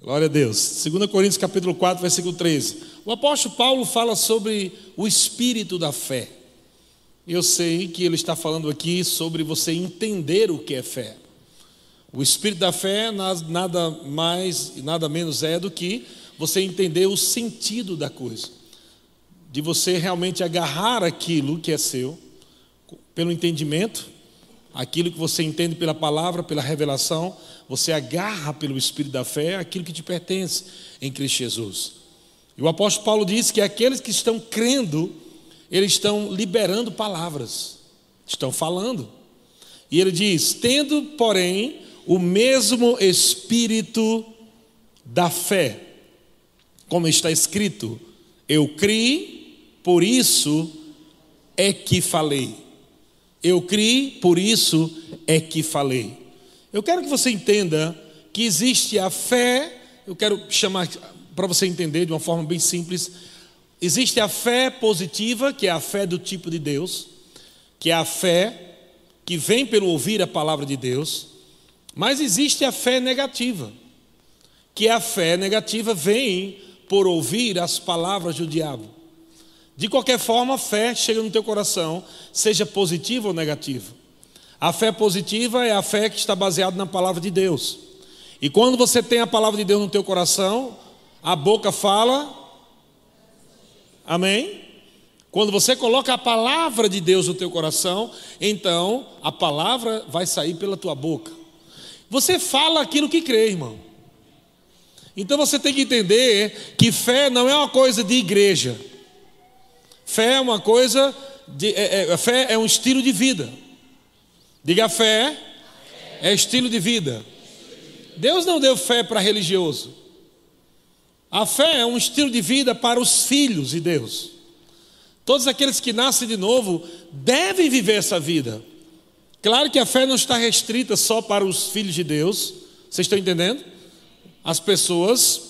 Glória a Deus. 2 Coríntios capítulo 4, versículo 13. O apóstolo Paulo fala sobre o espírito da fé. Eu sei que ele está falando aqui sobre você entender o que é fé. O espírito da fé nada mais e nada menos é do que você entender o sentido da coisa. De você realmente agarrar aquilo que é seu, pelo entendimento, aquilo que você entende pela palavra, pela revelação, você agarra pelo espírito da fé aquilo que te pertence em Cristo Jesus. E o apóstolo Paulo diz que aqueles que estão crendo, eles estão liberando palavras, estão falando. E ele diz: tendo, porém, o mesmo espírito da fé, como está escrito, eu criei, por isso é que falei. Eu criei, por isso é que falei. Eu quero que você entenda que existe a fé, eu quero chamar para você entender de uma forma bem simples. Existe a fé positiva, que é a fé do tipo de Deus, que é a fé que vem pelo ouvir a palavra de Deus, mas existe a fé negativa, que é a fé negativa vem por ouvir as palavras do diabo. De qualquer forma, a fé chega no teu coração, seja positiva ou negativa. A fé positiva é a fé que está baseada na palavra de Deus. E quando você tem a palavra de Deus no teu coração, a boca fala. Amém? Quando você coloca a palavra de Deus no teu coração, então a palavra vai sair pela tua boca. Você fala aquilo que crê, irmão. Então você tem que entender que fé não é uma coisa de igreja. Fé é uma coisa de, é, é, fé é um estilo de vida. Diga fé é estilo de vida. Deus não deu fé para religioso. A fé é um estilo de vida para os filhos de Deus. Todos aqueles que nascem de novo devem viver essa vida. Claro que a fé não está restrita só para os filhos de Deus. Vocês estão entendendo? As pessoas,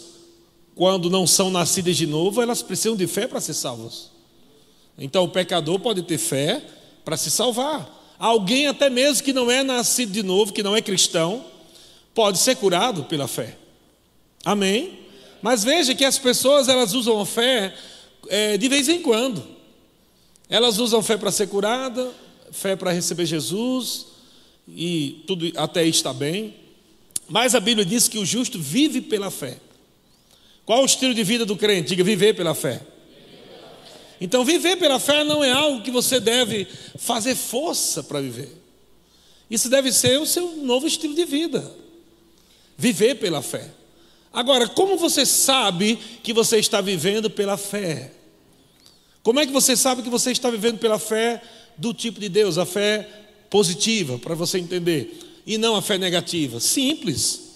quando não são nascidas de novo, elas precisam de fé para ser salvas. Então o pecador pode ter fé para se salvar. Alguém até mesmo que não é nascido de novo, que não é cristão, pode ser curado pela fé. Amém? Mas veja que as pessoas elas usam a fé é, de vez em quando. Elas usam fé para ser curada, fé para receber Jesus, e tudo até aí está bem. Mas a Bíblia diz que o justo vive pela fé. Qual o estilo de vida do crente? Diga viver pela fé. Então, viver pela fé não é algo que você deve fazer força para viver. Isso deve ser o seu novo estilo de vida. Viver pela fé. Agora, como você sabe que você está vivendo pela fé? Como é que você sabe que você está vivendo pela fé do tipo de Deus, a fé positiva, para você entender, e não a fé negativa? Simples.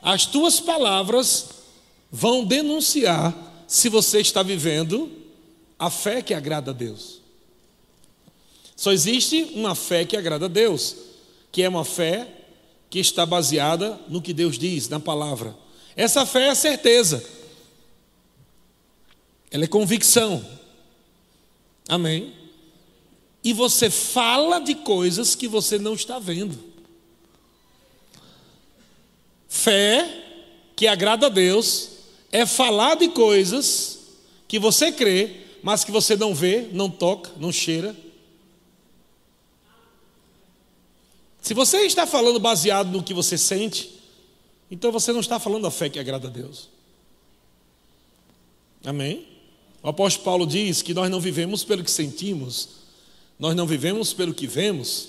As tuas palavras vão denunciar se você está vivendo a fé que agrada a Deus. Só existe uma fé que agrada a Deus, que é uma fé que está baseada no que Deus diz, na palavra. Essa fé é certeza, ela é convicção. Amém? E você fala de coisas que você não está vendo. Fé que agrada a Deus é falar de coisas que você crê mas que você não vê, não toca, não cheira. Se você está falando baseado no que você sente, então você não está falando a fé que agrada a Deus. Amém? O apóstolo Paulo diz que nós não vivemos pelo que sentimos, nós não vivemos pelo que vemos,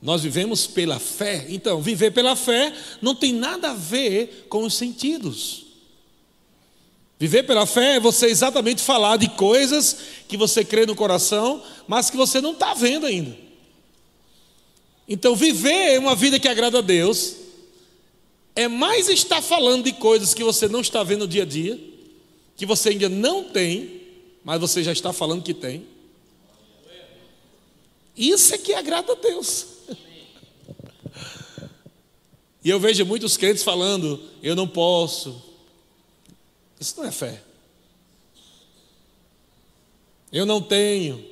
nós vivemos pela fé. Então, viver pela fé não tem nada a ver com os sentidos. Viver pela fé é você exatamente falar de coisas que você crê no coração, mas que você não está vendo ainda. Então, viver uma vida que agrada a Deus é mais estar falando de coisas que você não está vendo no dia a dia, que você ainda não tem, mas você já está falando que tem. Isso é que agrada a Deus. E eu vejo muitos crentes falando: eu não posso, isso não é fé. Eu não tenho.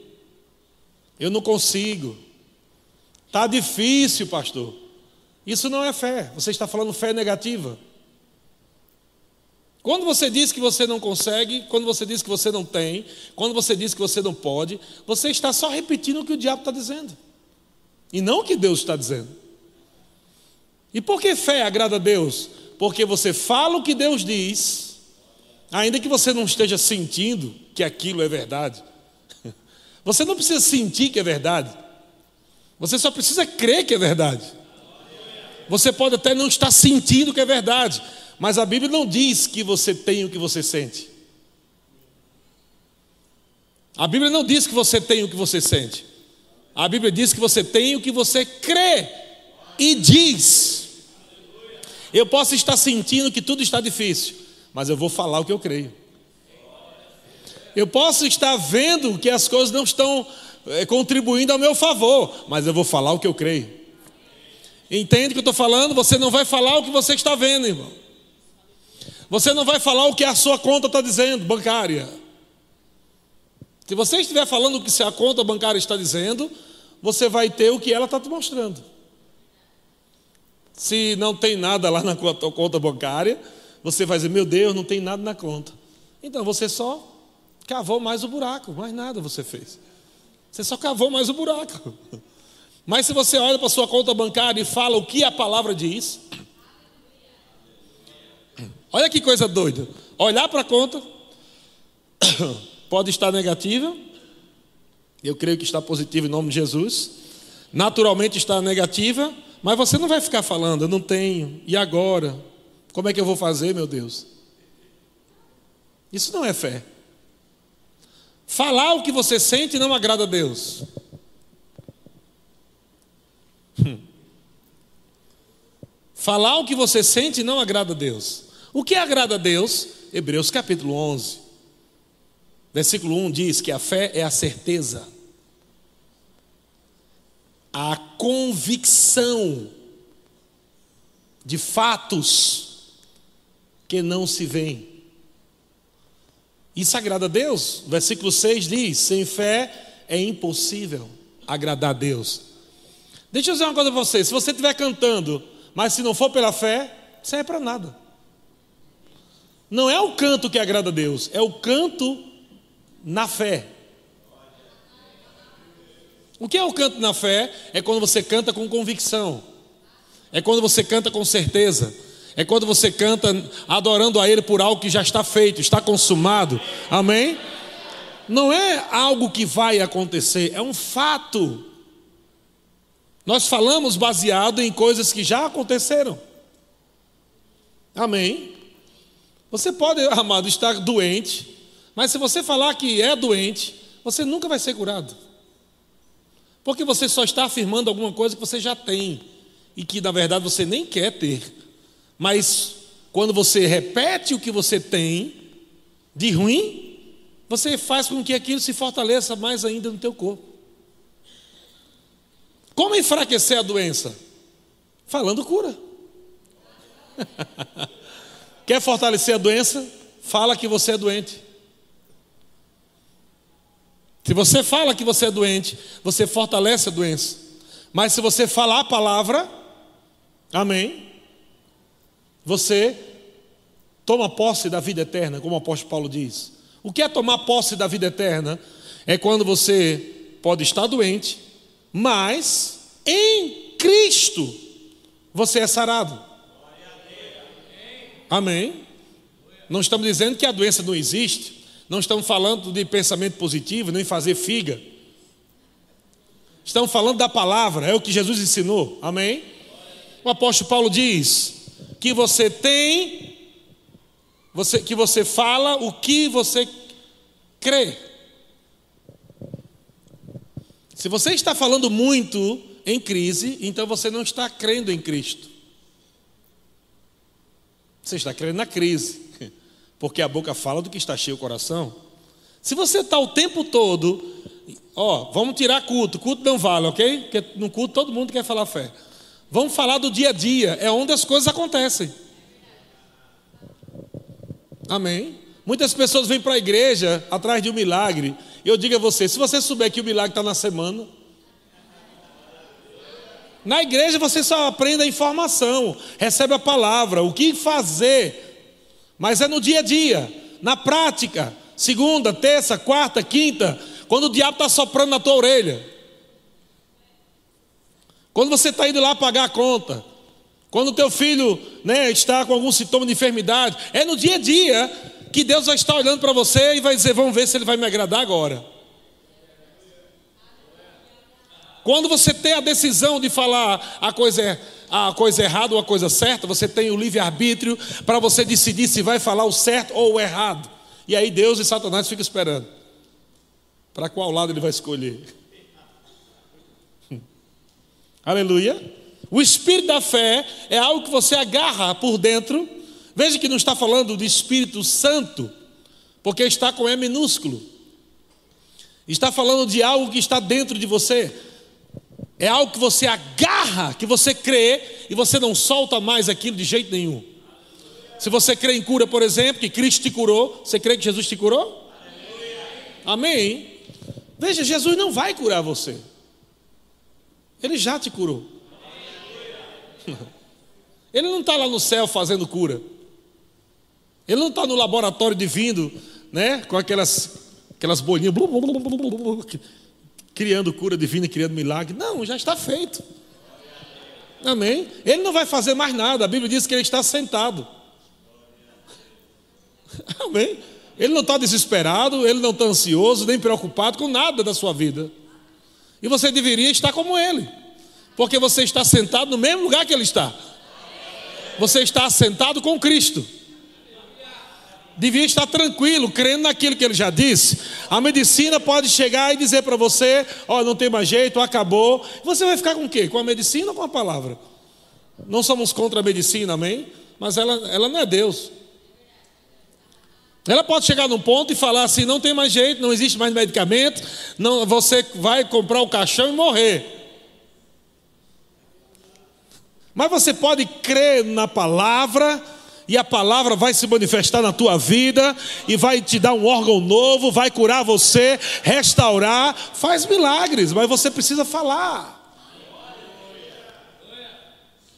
Eu não consigo. Está difícil, pastor. Isso não é fé. Você está falando fé negativa. Quando você diz que você não consegue, quando você diz que você não tem, quando você diz que você não pode, você está só repetindo o que o diabo está dizendo, e não o que Deus está dizendo. E por que fé agrada a Deus? Porque você fala o que Deus diz, ainda que você não esteja sentindo que aquilo é verdade. Você não precisa sentir que é verdade, você só precisa crer que é verdade. Você pode até não estar sentindo que é verdade, mas a Bíblia não diz que você tem o que você sente. A Bíblia não diz que você tem o que você sente. A Bíblia diz que você tem o que você crê e diz. Eu posso estar sentindo que tudo está difícil, mas eu vou falar o que eu creio. Eu posso estar vendo que as coisas não estão é, contribuindo ao meu favor, mas eu vou falar o que eu creio. Entende o que eu estou falando? Você não vai falar o que você está vendo, irmão. Você não vai falar o que a sua conta está dizendo, bancária. Se você estiver falando o que a conta bancária está dizendo, você vai ter o que ela está te mostrando. Se não tem nada lá na conta bancária, você vai dizer: Meu Deus, não tem nada na conta. Então você só cavou mais o buraco, mais nada você fez. Você só cavou mais o buraco. Mas se você olha para sua conta bancária e fala o que a palavra diz, Olha que coisa doida. Olhar para a conta, pode estar negativa, eu creio que está positivo em nome de Jesus. Naturalmente está negativa, mas você não vai ficar falando, eu não tenho, e agora? Como é que eu vou fazer, meu Deus? Isso não é fé. Falar o que você sente não agrada a Deus. Hum. Falar o que você sente não agrada a Deus. O que agrada a Deus? Hebreus capítulo 11, versículo 1 diz que a fé é a certeza, a convicção de fatos que não se veem. Isso agrada a Deus? Versículo 6 diz: sem fé é impossível agradar a Deus. Deixa eu dizer uma coisa para você: se você estiver cantando, mas se não for pela fé, isso é para nada. Não é o canto que agrada a Deus, é o canto na fé. O que é o canto na fé? É quando você canta com convicção, é quando você canta com certeza, é quando você canta adorando a Ele por algo que já está feito, está consumado. Amém? Não é algo que vai acontecer, é um fato. Nós falamos baseado em coisas que já aconteceram. Amém? Você pode, amado, estar doente, mas se você falar que é doente, você nunca vai ser curado. Porque você só está afirmando alguma coisa que você já tem e que na verdade você nem quer ter. Mas quando você repete o que você tem de ruim, você faz com que aquilo se fortaleça mais ainda no teu corpo. Como enfraquecer a doença? Falando cura. Quer fortalecer a doença? Fala que você é doente. Se você fala que você é doente, você fortalece a doença. Mas se você falar a palavra, amém, você toma posse da vida eterna, como o apóstolo Paulo diz. O que é tomar posse da vida eterna? É quando você pode estar doente, mas em Cristo você é sarado. Amém? Não estamos dizendo que a doença não existe, não estamos falando de pensamento positivo, nem fazer figa. Estamos falando da palavra, é o que Jesus ensinou. Amém? O apóstolo Paulo diz que você tem, você, que você fala o que você crê. Se você está falando muito em crise, então você não está crendo em Cristo. Você está crendo na crise, porque a boca fala do que está cheio o coração. Se você está o tempo todo, ó, vamos tirar culto, culto não vale, ok? Porque no culto todo mundo quer falar fé. Vamos falar do dia a dia, é onde as coisas acontecem. Amém? Muitas pessoas vêm para a igreja atrás de um milagre. Eu digo a você: se você souber que o milagre está na semana, na igreja você só aprende a informação, recebe a palavra, o que fazer. Mas é no dia a dia, na prática, segunda, terça, quarta, quinta, quando o diabo está soprando na tua orelha. Quando você está indo lá pagar a conta, quando o teu filho né, está com algum sintoma de enfermidade, é no dia a dia que Deus vai estar olhando para você e vai dizer: Vamos ver se ele vai me agradar agora. Quando você tem a decisão de falar a coisa, a coisa errada ou a coisa certa, você tem o livre-arbítrio para você decidir se vai falar o certo ou o errado. E aí Deus e Satanás ficam esperando. Para qual lado ele vai escolher? Aleluia. O espírito da fé é algo que você agarra por dentro. Veja que não está falando do Espírito Santo, porque está com E minúsculo. Está falando de algo que está dentro de você. É algo que você agarra, que você crê e você não solta mais aquilo de jeito nenhum. Se você crê em cura, por exemplo, que Cristo te curou, você crê que Jesus te curou? Amém? Veja, Jesus não vai curar você. Ele já te curou. Ele não está lá no céu fazendo cura. Ele não está no laboratório divino, né? Com aquelas, aquelas bolinhas, blu, blu, blu, criando cura divina, criando milagre. Não, já está feito. Amém? Ele não vai fazer mais nada. A Bíblia diz que ele está sentado. Amém? Ele não está desesperado, ele não está ansioso, nem preocupado com nada da sua vida. E você deveria estar como ele. Porque você está sentado no mesmo lugar que ele está. Você está sentado com Cristo. Devia estar tranquilo, crendo naquilo que ele já disse. A medicina pode chegar e dizer para você: Ó, oh, não tem mais jeito, acabou. Você vai ficar com o quê? Com a medicina ou com a palavra? Não somos contra a medicina, amém? Mas ela, ela não é Deus. Ela pode chegar num ponto e falar assim: não tem mais jeito, não existe mais medicamento, não, você vai comprar o caixão e morrer. Mas você pode crer na palavra, e a palavra vai se manifestar na tua vida, e vai te dar um órgão novo, vai curar você, restaurar, faz milagres, mas você precisa falar.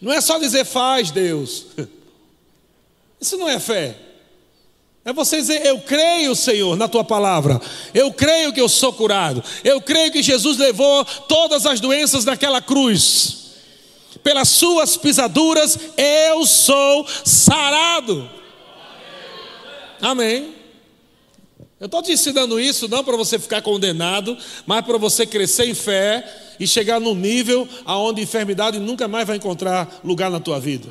Não é só dizer faz, Deus. Isso não é fé. É você dizer, eu creio, Senhor, na tua palavra. Eu creio que eu sou curado. Eu creio que Jesus levou todas as doenças naquela cruz pelas suas pisaduras eu sou sarado. Amém. Eu estou te ensinando isso não para você ficar condenado, mas para você crescer em fé e chegar num nível aonde a enfermidade nunca mais vai encontrar lugar na tua vida.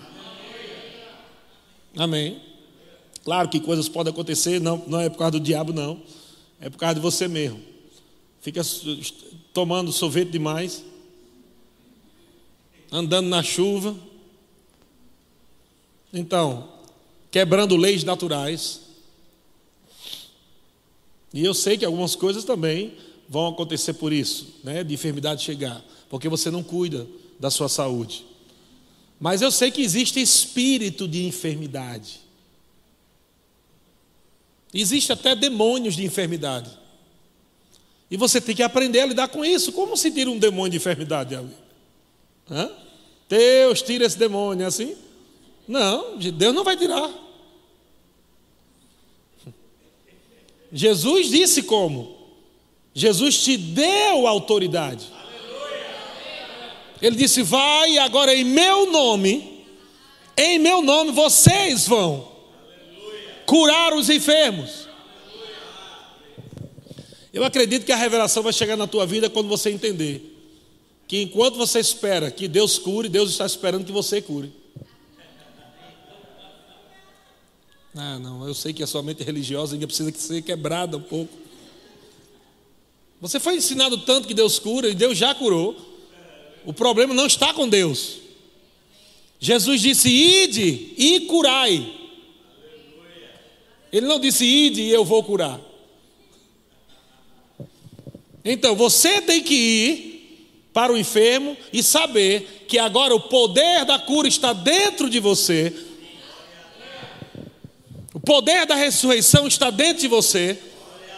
Amém. Claro que coisas podem acontecer, não, não é por causa do diabo, não. É por causa de você mesmo. Fica tomando sorvete demais andando na chuva. Então, quebrando leis naturais. E eu sei que algumas coisas também vão acontecer por isso, né, de enfermidade chegar, porque você não cuida da sua saúde. Mas eu sei que existe espírito de enfermidade. Existe até demônios de enfermidade. E você tem que aprender a lidar com isso. Como se tira um demônio de enfermidade? Hã? Deus tira esse demônio, é assim? Não, Deus não vai tirar. Jesus disse como? Jesus te deu autoridade. Ele disse: Vai agora em meu nome, em meu nome vocês vão curar os enfermos. Eu acredito que a revelação vai chegar na tua vida quando você entender que enquanto você espera que Deus cure, Deus está esperando que você cure. Ah, não, eu sei que a sua mente religiosa ainda precisa ser quebrada um pouco. Você foi ensinado tanto que Deus cura e Deus já curou. O problema não está com Deus. Jesus disse: Ide e curai. Ele não disse: Ide e eu vou curar. Então você tem que ir para o enfermo e saber que agora o poder da cura está dentro de você. O poder da ressurreição está dentro de você.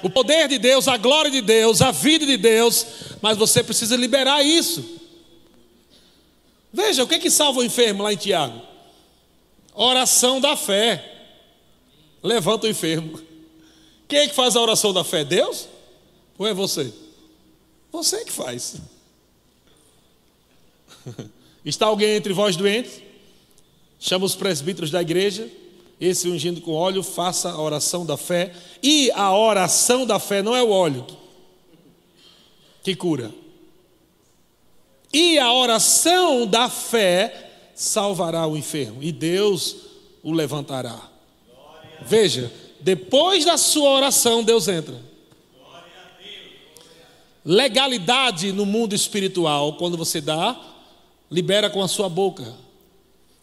O poder de Deus, a glória de Deus, a vida de Deus, mas você precisa liberar isso. Veja, o que é que salva o enfermo lá em Tiago? Oração da fé. Levanta o enfermo. Quem é que faz a oração da fé? Deus? Ou é você? Você que faz. Está alguém entre vós doentes? Chama os presbíteros da igreja, esse ungindo com óleo, faça a oração da fé. E a oração da fé não é o óleo que cura. E a oração da fé salvará o enfermo, e Deus o levantará. Veja, depois da sua oração, Deus entra. Legalidade no mundo espiritual, quando você dá, libera com a sua boca.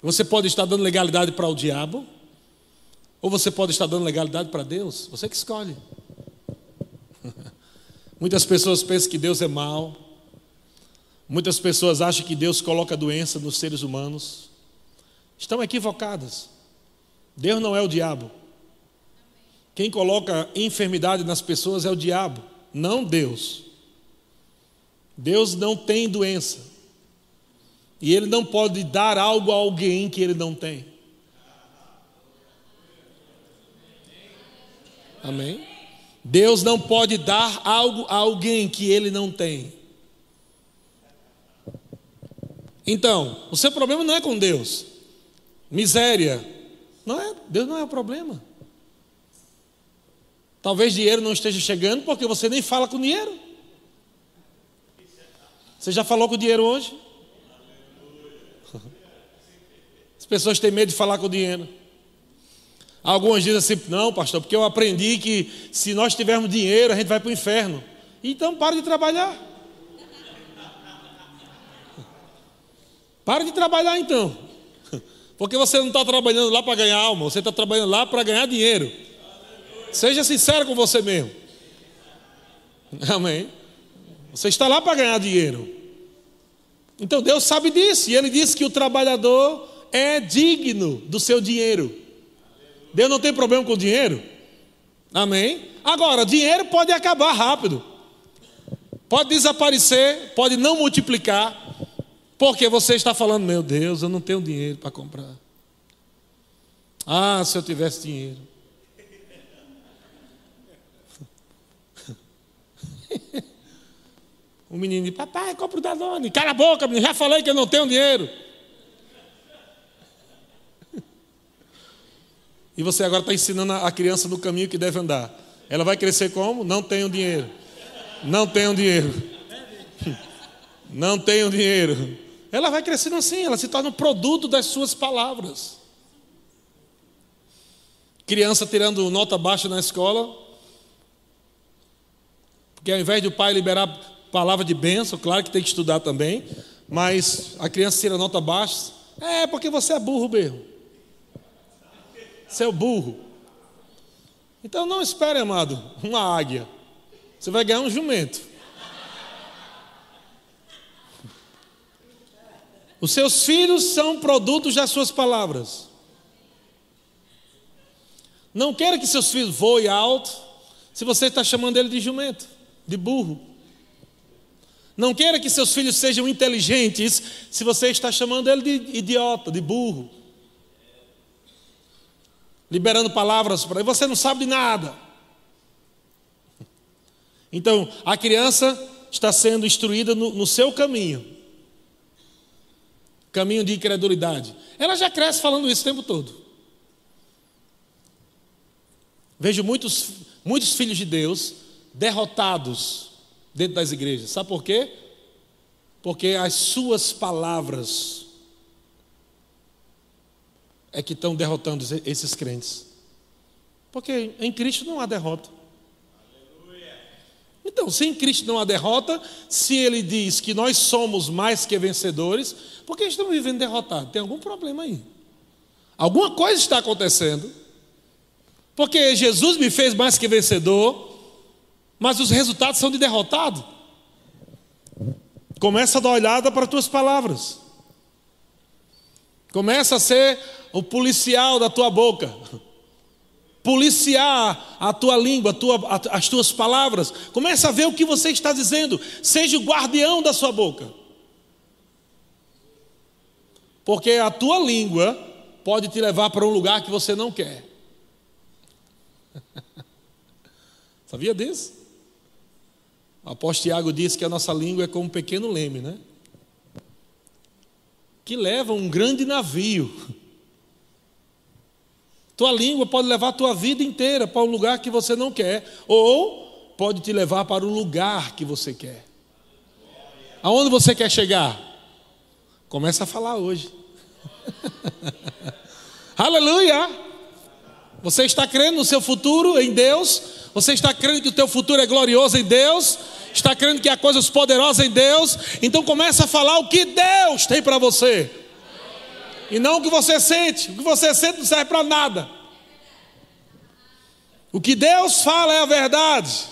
Você pode estar dando legalidade para o diabo, ou você pode estar dando legalidade para Deus. Você que escolhe. Muitas pessoas pensam que Deus é mau. Muitas pessoas acham que Deus coloca doença nos seres humanos. Estão equivocadas. Deus não é o diabo. Quem coloca enfermidade nas pessoas é o diabo, não Deus. Deus não tem doença. E Ele não pode dar algo a alguém que Ele não tem. Amém? Deus não pode dar algo a alguém que Ele não tem. Então, o seu problema não é com Deus. Miséria. Não é, Deus não é o problema. Talvez dinheiro não esteja chegando porque você nem fala com dinheiro. Você já falou com dinheiro hoje? As pessoas têm medo de falar com dinheiro. Algumas dizem assim: não, pastor, porque eu aprendi que se nós tivermos dinheiro, a gente vai para o inferno. Então, para de trabalhar. Para de trabalhar então. Porque você não está trabalhando lá para ganhar alma, você está trabalhando lá para ganhar dinheiro. Seja sincero com você mesmo. Amém. Você está lá para ganhar dinheiro. Então Deus sabe disso. E Ele disse que o trabalhador é digno do seu dinheiro. Deus não tem problema com dinheiro. Amém. Agora, dinheiro pode acabar rápido. Pode desaparecer, pode não multiplicar. Porque você está falando, meu Deus, eu não tenho dinheiro para comprar. Ah, se eu tivesse dinheiro. O menino diz, papai, compra o Danone. Cala a boca, menino, já falei que eu não tenho dinheiro. E você agora está ensinando a criança no caminho que deve andar. Ela vai crescer como? Não tenho dinheiro. Não tenho dinheiro. Não tenho dinheiro. Ela vai crescendo assim, ela se torna um produto das suas palavras. Criança tirando nota baixa na escola, porque ao invés do pai liberar palavra de bênção, claro que tem que estudar também, mas a criança tira nota baixa. É, porque você é burro mesmo. Você é burro. Então não espere, amado, uma águia. Você vai ganhar um jumento. Os seus filhos são produtos das suas palavras. Não queira que seus filhos voem alto se você está chamando ele de jumento, de burro. Não queira que seus filhos sejam inteligentes se você está chamando ele de idiota, de burro. Liberando palavras para ele, você não sabe de nada. Então, a criança está sendo instruída no, no seu caminho caminho de incredulidade. Ela já cresce falando isso o tempo todo. Vejo muitos, muitos filhos de Deus derrotados dentro das igrejas. Sabe por quê? Porque as suas palavras é que estão derrotando esses crentes. Porque em Cristo não há derrota. Então, se em Cristo não há derrota, se ele diz que nós somos mais que vencedores, por que estamos vivendo derrotados? Tem algum problema aí. Alguma coisa está acontecendo. Porque Jesus me fez mais que vencedor, mas os resultados são de derrotado. Começa a dar olhada para as tuas palavras. Começa a ser o policial da tua boca. Policiar a tua língua, a tua, as tuas palavras. Começa a ver o que você está dizendo. Seja o guardião da sua boca. Porque a tua língua pode te levar para um lugar que você não quer. Sabia disso? O apóstolo Tiago disse que a nossa língua é como um pequeno leme, né? Que leva um grande navio. Tua língua pode levar a tua vida inteira para um lugar que você não quer, ou pode te levar para o lugar que você quer. Aonde você quer chegar? Começa a falar hoje. Aleluia! Você está crendo no seu futuro em Deus? Você está crendo que o teu futuro é glorioso em Deus? Está crendo que há coisas poderosas em Deus? Então começa a falar o que Deus tem para você. E não o que você sente. O que você sente não serve para nada. O que Deus fala é a verdade.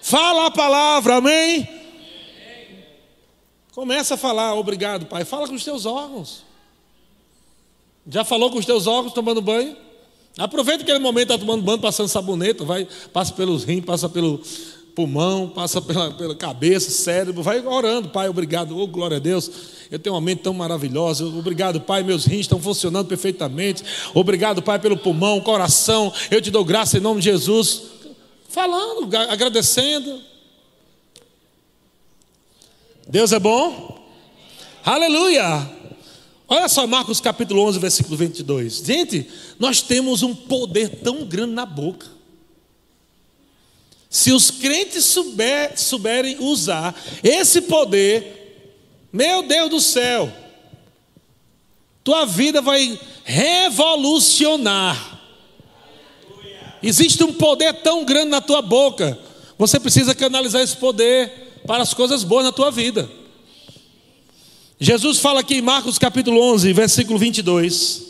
Fala a palavra, amém? Começa a falar, obrigado, Pai. Fala com os teus órgãos. Já falou com os teus órgãos tomando banho? Aproveita aquele momento, está tomando banho, passando sabonete, vai, passa pelos rins, passa pelo pulmão, passa pela, pela cabeça, cérebro, vai orando, Pai, obrigado, oh, glória a Deus. Eu tenho uma mente tão maravilhosa. Obrigado, Pai, meus rins estão funcionando perfeitamente. Obrigado, Pai, pelo pulmão, coração. Eu te dou graça em nome de Jesus. Falando, agradecendo. Deus é bom. Aleluia. Olha só Marcos capítulo 11, versículo 22. Gente, nós temos um poder tão grande na boca. Se os crentes souber, souberem usar esse poder, meu Deus do céu, tua vida vai revolucionar. Existe um poder tão grande na tua boca, você precisa canalizar esse poder para as coisas boas na tua vida. Jesus fala aqui em Marcos capítulo 11, versículo 22.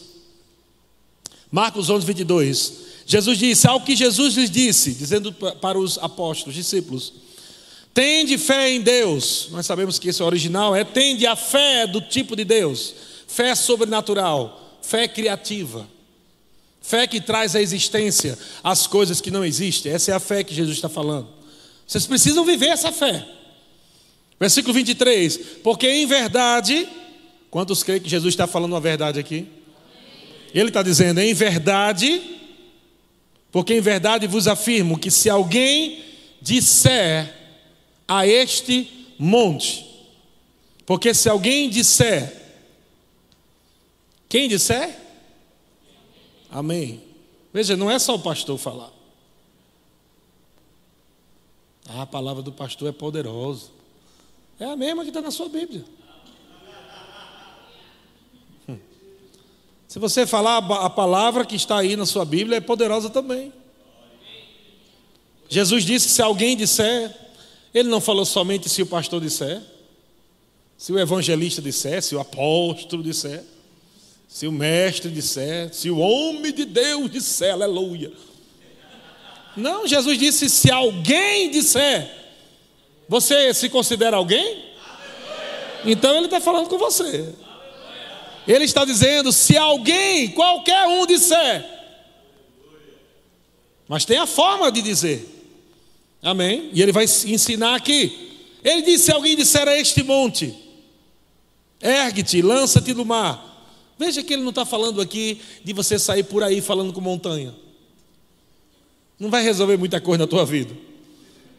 Marcos 11, 22. Jesus disse: Ao que Jesus lhes disse, dizendo para os apóstolos, discípulos: Tende fé em Deus. Nós sabemos que esse original é tende a fé do tipo de Deus, fé sobrenatural, fé criativa, fé que traz à existência as coisas que não existem. Essa é a fé que Jesus está falando. Vocês precisam viver essa fé. Versículo 23. Porque em verdade, quantos creem que Jesus está falando a verdade aqui? Ele está dizendo, em verdade, porque em verdade vos afirmo que se alguém disser a este monte, porque se alguém disser, quem disser? Amém. Veja, não é só o pastor falar. Ah, a palavra do pastor é poderosa. É a mesma que está na sua Bíblia. Se você falar a palavra que está aí na sua Bíblia, é poderosa também. Jesus disse: se alguém disser, ele não falou somente se o pastor disser, se o evangelista disser, se o apóstolo disser, se o mestre disser, se o homem de Deus disser, aleluia. Não, Jesus disse: se alguém disser, você se considera alguém? Então ele está falando com você. Ele está dizendo: se alguém, qualquer um disser, mas tem a forma de dizer, amém? E ele vai ensinar aqui. Ele disse: se alguém disser a este monte, ergue-te, lança-te do mar. Veja que ele não está falando aqui de você sair por aí falando com montanha. Não vai resolver muita coisa na tua vida.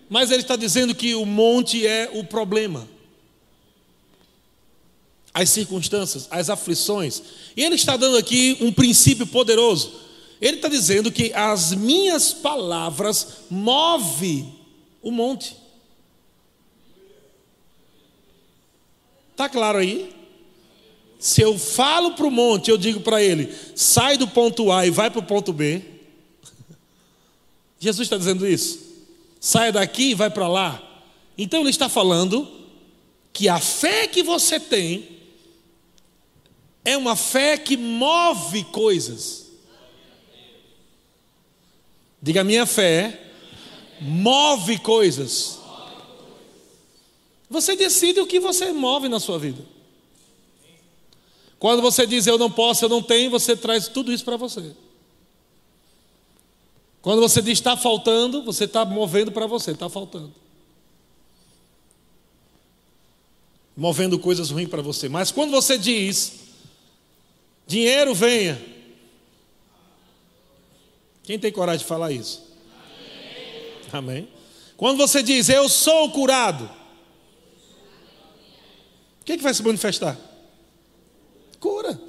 Mas ele está dizendo que o monte é o problema. As circunstâncias, as aflições. E ele está dando aqui um princípio poderoso. Ele está dizendo que as minhas palavras movem o monte. Está claro aí? Se eu falo para o monte, eu digo para ele: sai do ponto A e vai para o ponto B. Jesus está dizendo isso saia daqui e vai para lá. Então ele está falando que a fé que você tem é uma fé que move coisas. Diga, minha fé move coisas. Você decide o que você move na sua vida. Quando você diz eu não posso, eu não tenho, você traz tudo isso para você. Quando você diz está faltando, você está movendo para você, está faltando. Movendo coisas ruins para você. Mas quando você diz, dinheiro venha, Quem tem coragem de falar isso? Amém. Amém. Quando você diz, eu sou curado, o que, é que vai se manifestar? Cura.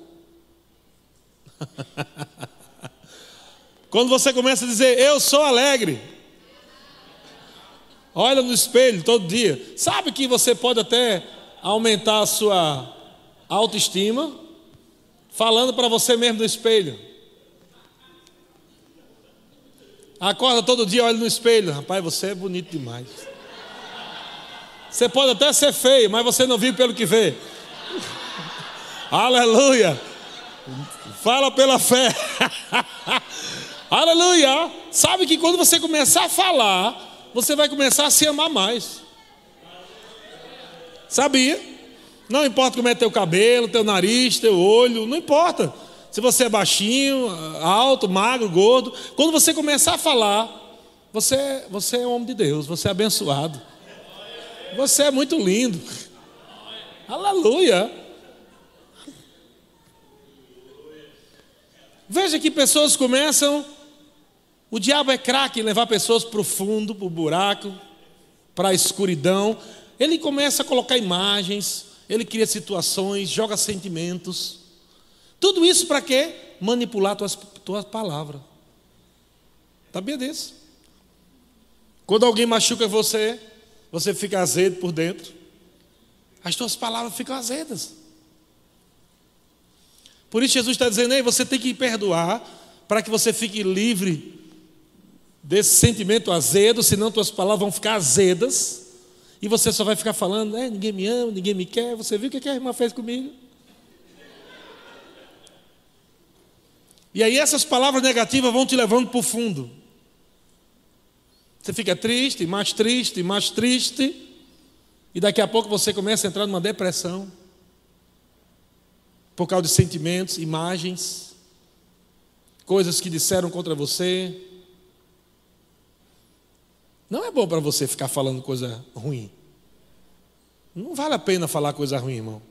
Quando você começa a dizer, eu sou alegre, olha no espelho todo dia, sabe que você pode até aumentar a sua autoestima, falando para você mesmo no espelho. Acorda todo dia, olha no espelho, rapaz, você é bonito demais. Você pode até ser feio, mas você não vive pelo que vê. Aleluia. Fala pela fé. Aleluia. Sabe que quando você começar a falar, você vai começar a se amar mais. Sabia? Não importa como é teu cabelo, teu nariz, teu olho, não importa. Se você é baixinho, alto, magro, gordo, quando você começar a falar, você, você é homem de Deus, você é abençoado. Você é muito lindo. Aleluia. Veja que pessoas começam. O diabo é craque em levar pessoas para o fundo, para o buraco, para a escuridão. Ele começa a colocar imagens, ele cria situações, joga sentimentos. Tudo isso para quê? Manipular tuas, tuas palavras. Sabia disso? Quando alguém machuca você, você fica azedo por dentro. As tuas palavras ficam azedas. Por isso Jesus está dizendo, Ei, você tem que perdoar para que você fique livre desse sentimento azedo, senão tuas palavras vão ficar azedas. E você só vai ficar falando, é, ninguém me ama, ninguém me quer. Você viu o que a irmã fez comigo? E aí essas palavras negativas vão te levando para o fundo. Você fica triste, mais triste, mais triste. E daqui a pouco você começa a entrar numa depressão. Por causa de sentimentos, imagens, coisas que disseram contra você. Não é bom para você ficar falando coisa ruim. Não vale a pena falar coisa ruim, irmão.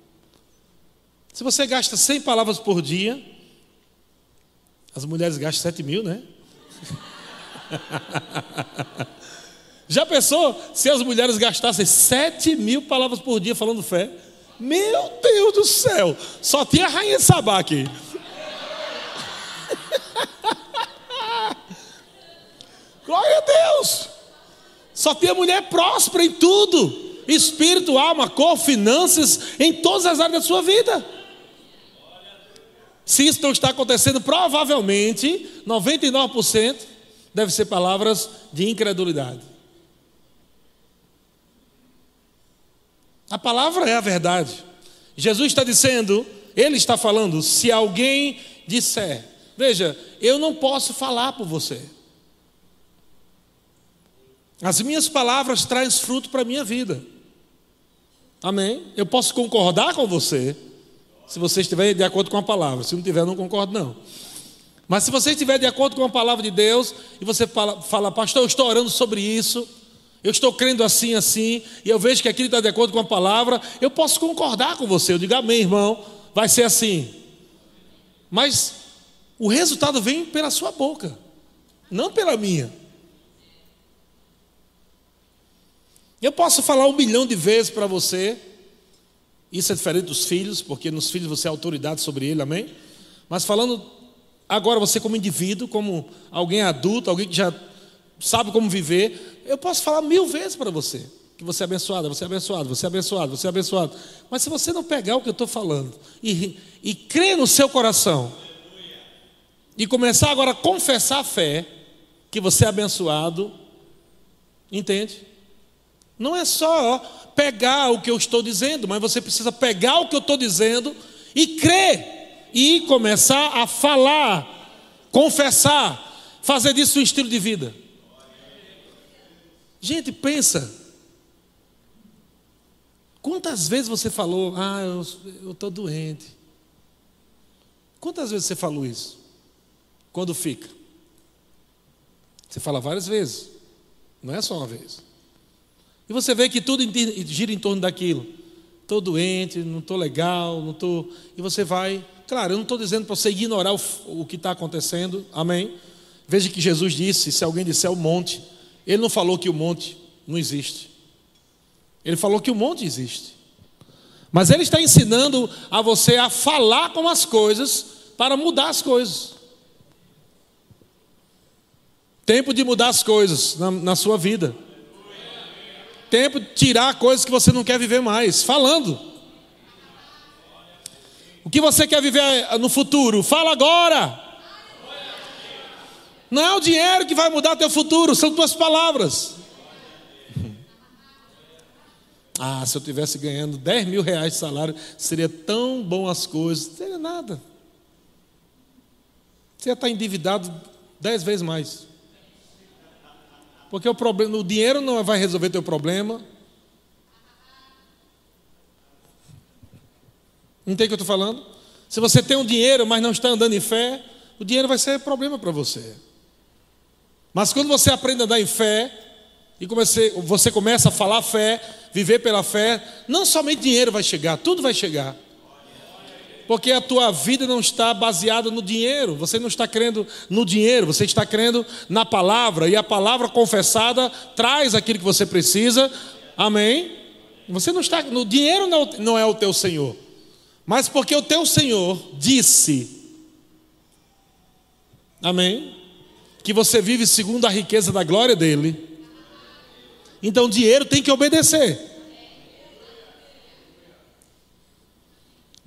Se você gasta 100 palavras por dia, as mulheres gastam 7 mil, né? Já pensou se as mulheres gastassem 7 mil palavras por dia falando fé? Meu Deus do céu, só tinha a rainha de Sabá aqui. Glória a Deus! Só tinha mulher próspera em tudo: espírito, alma, cor, finanças, em todas as áreas da sua vida. Se isso não está acontecendo, provavelmente 99% deve ser palavras de incredulidade. A palavra é a verdade. Jesus está dizendo, ele está falando, se alguém disser, veja, eu não posso falar por você. As minhas palavras trazem fruto para a minha vida. Amém? Eu posso concordar com você, se você estiver de acordo com a palavra. Se não tiver, não concordo, não. Mas se você estiver de acordo com a palavra de Deus, e você fala, fala, pastor, eu estou orando sobre isso, eu estou crendo assim, assim, e eu vejo que aquilo está de acordo com a palavra, eu posso concordar com você. Eu digo, amém, irmão, vai ser assim. Mas o resultado vem pela sua boca, não pela minha. Eu posso falar um milhão de vezes para você, isso é diferente dos filhos, porque nos filhos você é autoridade sobre ele, amém? Mas falando agora você como indivíduo, como alguém adulto, alguém que já sabe como viver, eu posso falar mil vezes para você que você é abençoado, você é abençoado, você é abençoado, você é abençoado. Mas se você não pegar o que eu estou falando e, e crer no seu coração e começar agora a confessar a fé que você é abençoado, entende? Não é só pegar o que eu estou dizendo, mas você precisa pegar o que eu estou dizendo e crer e começar a falar, confessar, fazer disso um estilo de vida. Gente, pensa. Quantas vezes você falou, ah, eu estou doente? Quantas vezes você falou isso? Quando fica? Você fala várias vezes, não é só uma vez. E você vê que tudo gira em torno daquilo. Estou doente, não estou legal, não estou. E você vai. Claro, eu não estou dizendo para você ignorar o, o que está acontecendo, amém? Veja que Jesus disse: se alguém disser o monte, ele não falou que o monte não existe. Ele falou que o monte existe. Mas ele está ensinando a você a falar com as coisas para mudar as coisas. Tempo de mudar as coisas na, na sua vida. Tempo de tirar coisas que você não quer viver mais. Falando. O que você quer viver no futuro? Fala agora. Não é o dinheiro que vai mudar teu futuro, são tuas palavras. Ah, se eu tivesse ganhando 10 mil reais de salário, seria tão bom as coisas. Não seria nada. Você ia estar endividado dez vezes mais. Porque o, problema, o dinheiro não vai resolver teu problema. Entende o que eu estou falando? Se você tem um dinheiro, mas não está andando em fé, o dinheiro vai ser problema para você. Mas quando você aprende a andar em fé, e comece, você começa a falar fé, viver pela fé, não somente dinheiro vai chegar, tudo vai chegar. Porque a tua vida não está baseada no dinheiro, você não está crendo no dinheiro, você está crendo na palavra, e a palavra confessada traz aquilo que você precisa, amém? Você não está, no dinheiro não, não é o teu Senhor, mas porque o teu Senhor disse, amém? Que você vive segundo a riqueza da glória dele, então dinheiro tem que obedecer.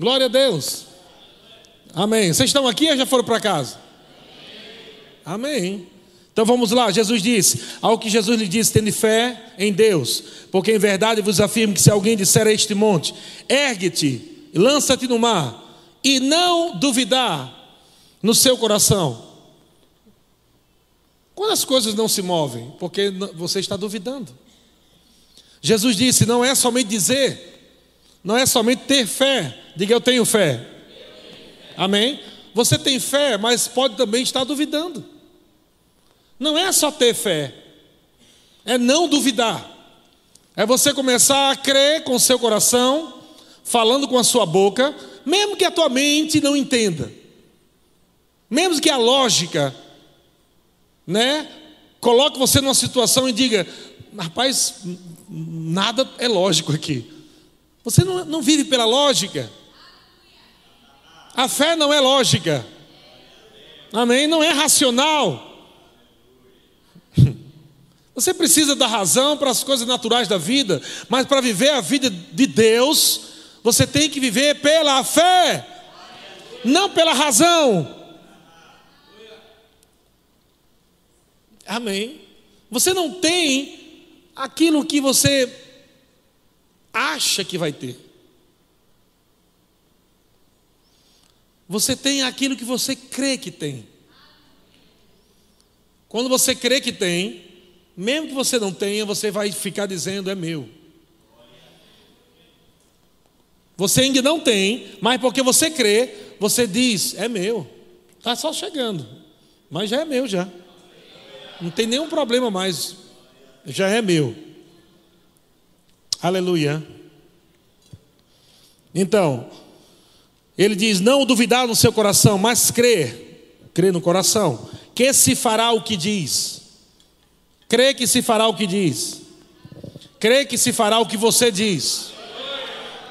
Glória a Deus. Amém. Vocês estão aqui ou já foram para casa? Amém. Então vamos lá, Jesus disse: ao que Jesus lhe disse, tende fé em Deus, porque em verdade vos afirmo que se alguém disser a este monte, ergue-te, lança-te no mar, e não duvidar no seu coração, quando as coisas não se movem, porque você está duvidando. Jesus disse: não é somente dizer, não é somente ter fé. Diga eu tenho fé. Amém? Você tem fé, mas pode também estar duvidando. Não é só ter fé, é não duvidar. É você começar a crer com seu coração, falando com a sua boca, mesmo que a tua mente não entenda, mesmo que a lógica né? Coloque você numa situação e diga: rapaz, nada é lógico aqui. Você não, não vive pela lógica. A fé não é lógica. Amém? Não é racional. Você precisa da razão para as coisas naturais da vida, mas para viver a vida de Deus, você tem que viver pela fé, não pela razão. Amém. Você não tem aquilo que você acha que vai ter. Você tem aquilo que você crê que tem. Quando você crê que tem, mesmo que você não tenha, você vai ficar dizendo: é meu. Você ainda não tem, mas porque você crê, você diz: é meu. Está só chegando, mas já é meu já. Não tem nenhum problema mais. Já é meu. Aleluia. Então, ele diz: Não duvidar no seu coração, mas crer, crer no coração, que se fará o que diz. Crê que se fará o que diz. Crê que se fará o que você diz.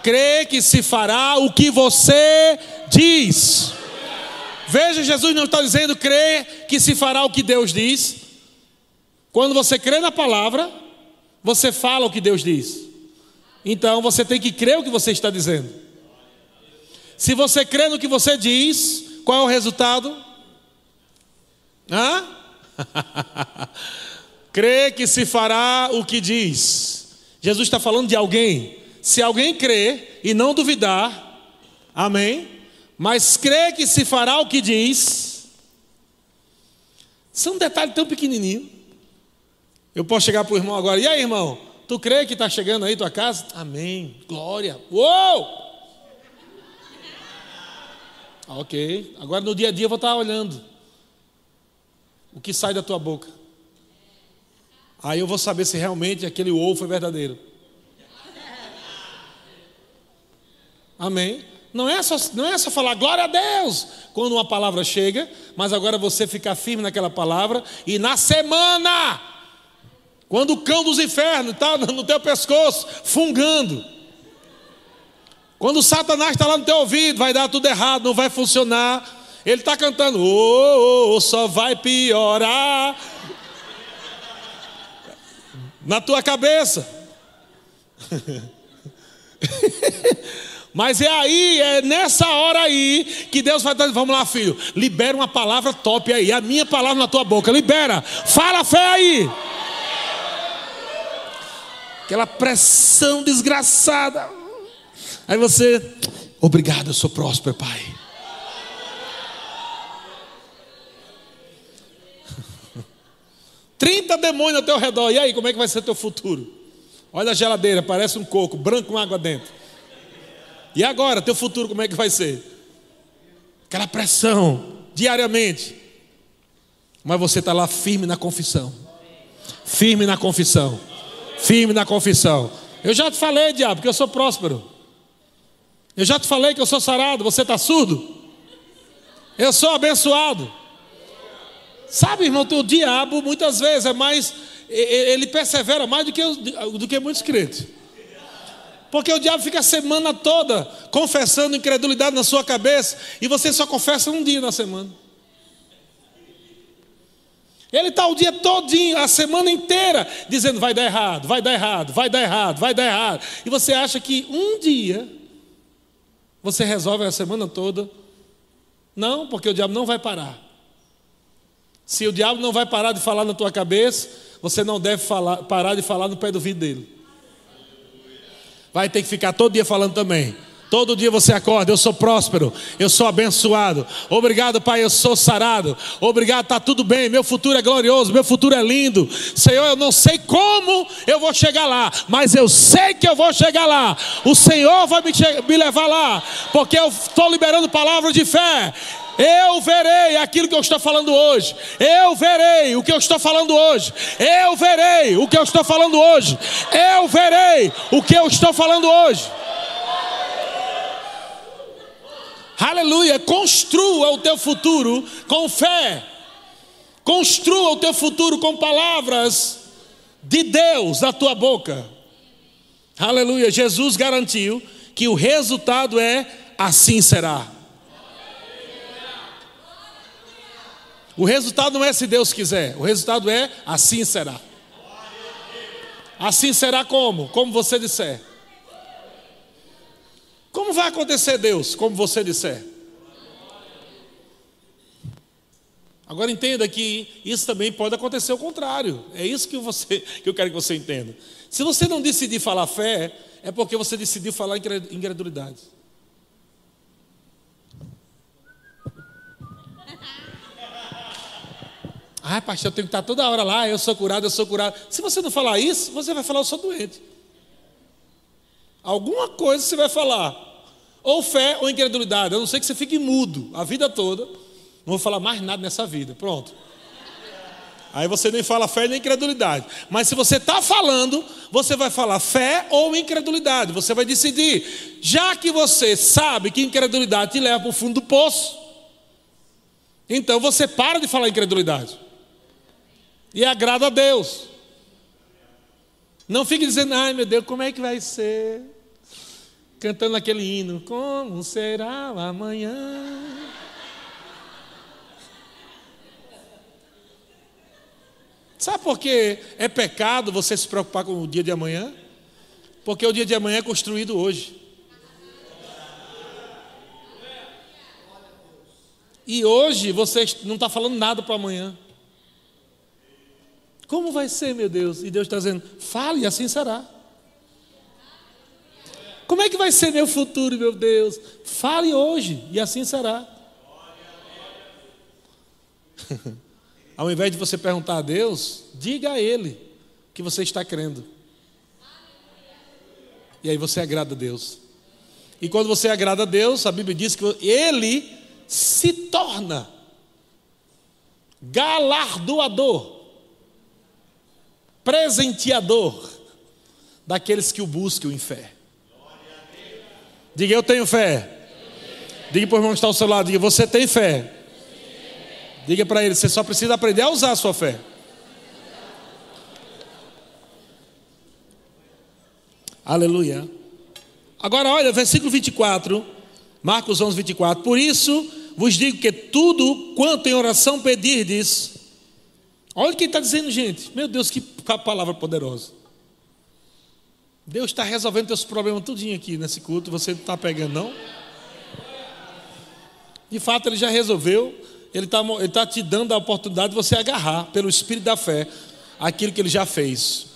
Crê que se fará o que você diz. Veja, Jesus não está dizendo crê que se fará o que Deus diz. Quando você crê na palavra, você fala o que Deus diz. Então você tem que crer o que você está dizendo. Se você crê no que você diz, qual é o resultado? Hã? crê que se fará o que diz. Jesus está falando de alguém. Se alguém crê e não duvidar, amém? Mas crê que se fará o que diz. Isso é um detalhe tão pequenininho. Eu posso chegar para o irmão agora, e aí, irmão? Tu crê que está chegando aí tua casa? Amém. Glória. Uou! Ok. Agora no dia a dia eu vou estar olhando o que sai da tua boca. Aí eu vou saber se realmente aquele ou foi verdadeiro. Amém. Não é, só, não é só falar glória a Deus quando uma palavra chega, mas agora você ficar firme naquela palavra e na semana, quando o cão dos infernos está no teu pescoço, fungando, quando Satanás está lá no teu ouvido, vai dar tudo errado, não vai funcionar. Ele está cantando, oh, oh, oh, só vai piorar na tua cabeça. Mas é aí, é nessa hora aí que Deus vai dar. Vamos lá, filho, libera uma palavra top aí, a minha palavra na tua boca, libera, fala fé aí. Aquela pressão desgraçada. Aí você, obrigado, eu sou próspero, Pai. Trinta demônios ao teu redor. E aí, como é que vai ser teu futuro? Olha a geladeira, parece um coco, branco com água dentro. E agora, teu futuro como é que vai ser? Aquela pressão, diariamente. Mas você está lá firme na confissão. Firme na confissão. Firme na confissão. Eu já te falei, diabo, que eu sou próspero. Eu já te falei que eu sou sarado, você está surdo? Eu sou abençoado. Sabe, irmão, o diabo muitas vezes é mais, ele persevera mais do que, do que muitos crentes. Porque o diabo fica a semana toda confessando incredulidade na sua cabeça e você só confessa um dia na semana. Ele está o dia todinho, a semana inteira, dizendo vai dar errado, vai dar errado, vai dar errado, vai dar errado. E você acha que um dia você resolve a semana toda? Não, porque o diabo não vai parar. Se o diabo não vai parar de falar na tua cabeça, você não deve falar, parar de falar no pé do vidro dele. Vai ter que ficar todo dia falando também. Todo dia você acorda, eu sou próspero, eu sou abençoado. Obrigado, Pai, eu sou sarado. Obrigado, está tudo bem. Meu futuro é glorioso, meu futuro é lindo. Senhor, eu não sei como eu vou chegar lá, mas eu sei que eu vou chegar lá. O Senhor vai me, me levar lá, porque eu estou liberando palavras de fé. Eu verei aquilo que eu estou falando hoje. Eu verei o que eu estou falando hoje. Eu verei o que eu estou falando hoje. Eu verei o que eu estou falando hoje. Aleluia. Construa o teu futuro com fé. Construa o teu futuro com palavras de Deus na tua boca. Aleluia. Jesus garantiu que o resultado é assim será. O resultado não é se Deus quiser, o resultado é assim será. Assim será como? Como você disser. Como vai acontecer Deus? Como você disser. Agora entenda que isso também pode acontecer o contrário. É isso que, você, que eu quero que você entenda. Se você não decidir falar fé, é porque você decidiu falar incredulidade. Ai, pastor, eu tenho que estar toda hora lá, eu sou curado, eu sou curado. Se você não falar isso, você vai falar, eu sou doente. Alguma coisa você vai falar. Ou fé ou incredulidade. A não ser que você fique mudo a vida toda. Não vou falar mais nada nessa vida. Pronto. Aí você nem fala fé nem incredulidade. Mas se você está falando, você vai falar fé ou incredulidade. Você vai decidir. Já que você sabe que incredulidade te leva para o fundo do poço, então você para de falar incredulidade e agrada a Deus. Não fique dizendo, ai meu Deus, como é que vai ser? Cantando aquele hino, como será amanhã? Sabe por que é pecado você se preocupar com o dia de amanhã? Porque o dia de amanhã é construído hoje. E hoje você não está falando nada para amanhã. Como vai ser, meu Deus? E Deus está dizendo: fale, e assim será. Como é que vai ser meu futuro, meu Deus? Fale hoje, e assim será. Ao invés de você perguntar a Deus, diga a Ele que você está crendo. E aí você agrada a Deus. E quando você agrada a Deus, a Bíblia diz que Ele se torna galardoador presenteador daqueles que o buscam em fé. Diga, eu tenho fé. Diga para o irmão que está ao seu lado, diga, você tem fé. Diga para ele, você só precisa aprender a usar a sua fé. Aleluia. Agora olha, versículo 24, Marcos 11, 24. Por isso vos digo que tudo quanto em oração pedirdes, olha o que está dizendo, gente. Meu Deus, que palavra poderosa. Deus está resolvendo teus problemas tudinho aqui nesse culto, você não está pegando, não? De fato, Ele já resolveu, Ele está ele tá te dando a oportunidade de você agarrar, pelo Espírito da fé, aquilo que Ele já fez.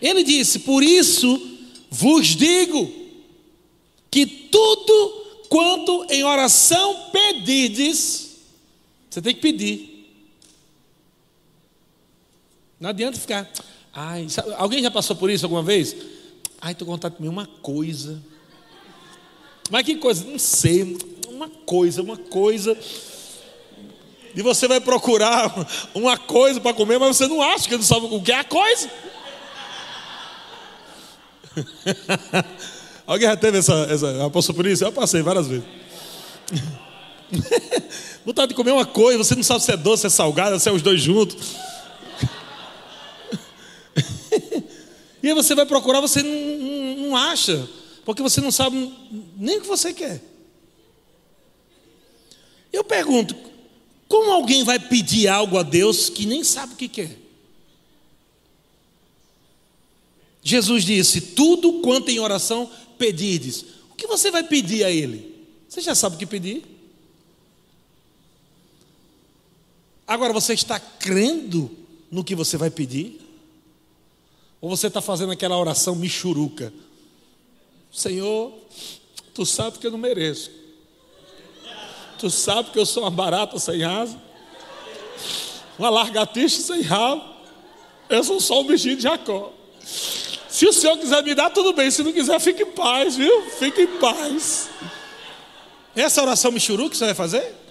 Ele disse: Por isso vos digo, que tudo quanto em oração pedirdes, você tem que pedir. Não adianta ficar. Ai, sabe, alguém já passou por isso alguma vez? Ai, estou contando comer uma coisa. Mas que coisa? Não sei. Uma coisa, uma coisa. E você vai procurar uma coisa para comer, mas você não acha que não sabe o que é a coisa. Alguém já teve essa, essa. Passou por isso? Eu passei várias vezes. Vontade de comer uma coisa, você não sabe se é doce, se é salgado, se é os dois juntos. E aí você vai procurar, você não, não, não acha, porque você não sabe nem o que você quer. Eu pergunto, como alguém vai pedir algo a Deus que nem sabe o que quer? Jesus disse: Tudo quanto em oração pedirdes. O que você vai pedir a Ele? Você já sabe o que pedir? Agora você está crendo no que você vai pedir? Ou você está fazendo aquela oração michuruca? Senhor, tu sabe que eu não mereço. Tu sabe que eu sou uma barata sem asa, uma largatixa sem rabo. Eu sou só um bichinho de Jacó. Se o Senhor quiser me dar, tudo bem. Se não quiser, fique em paz, viu? Fique em paz. Essa oração michuru que você vai fazer?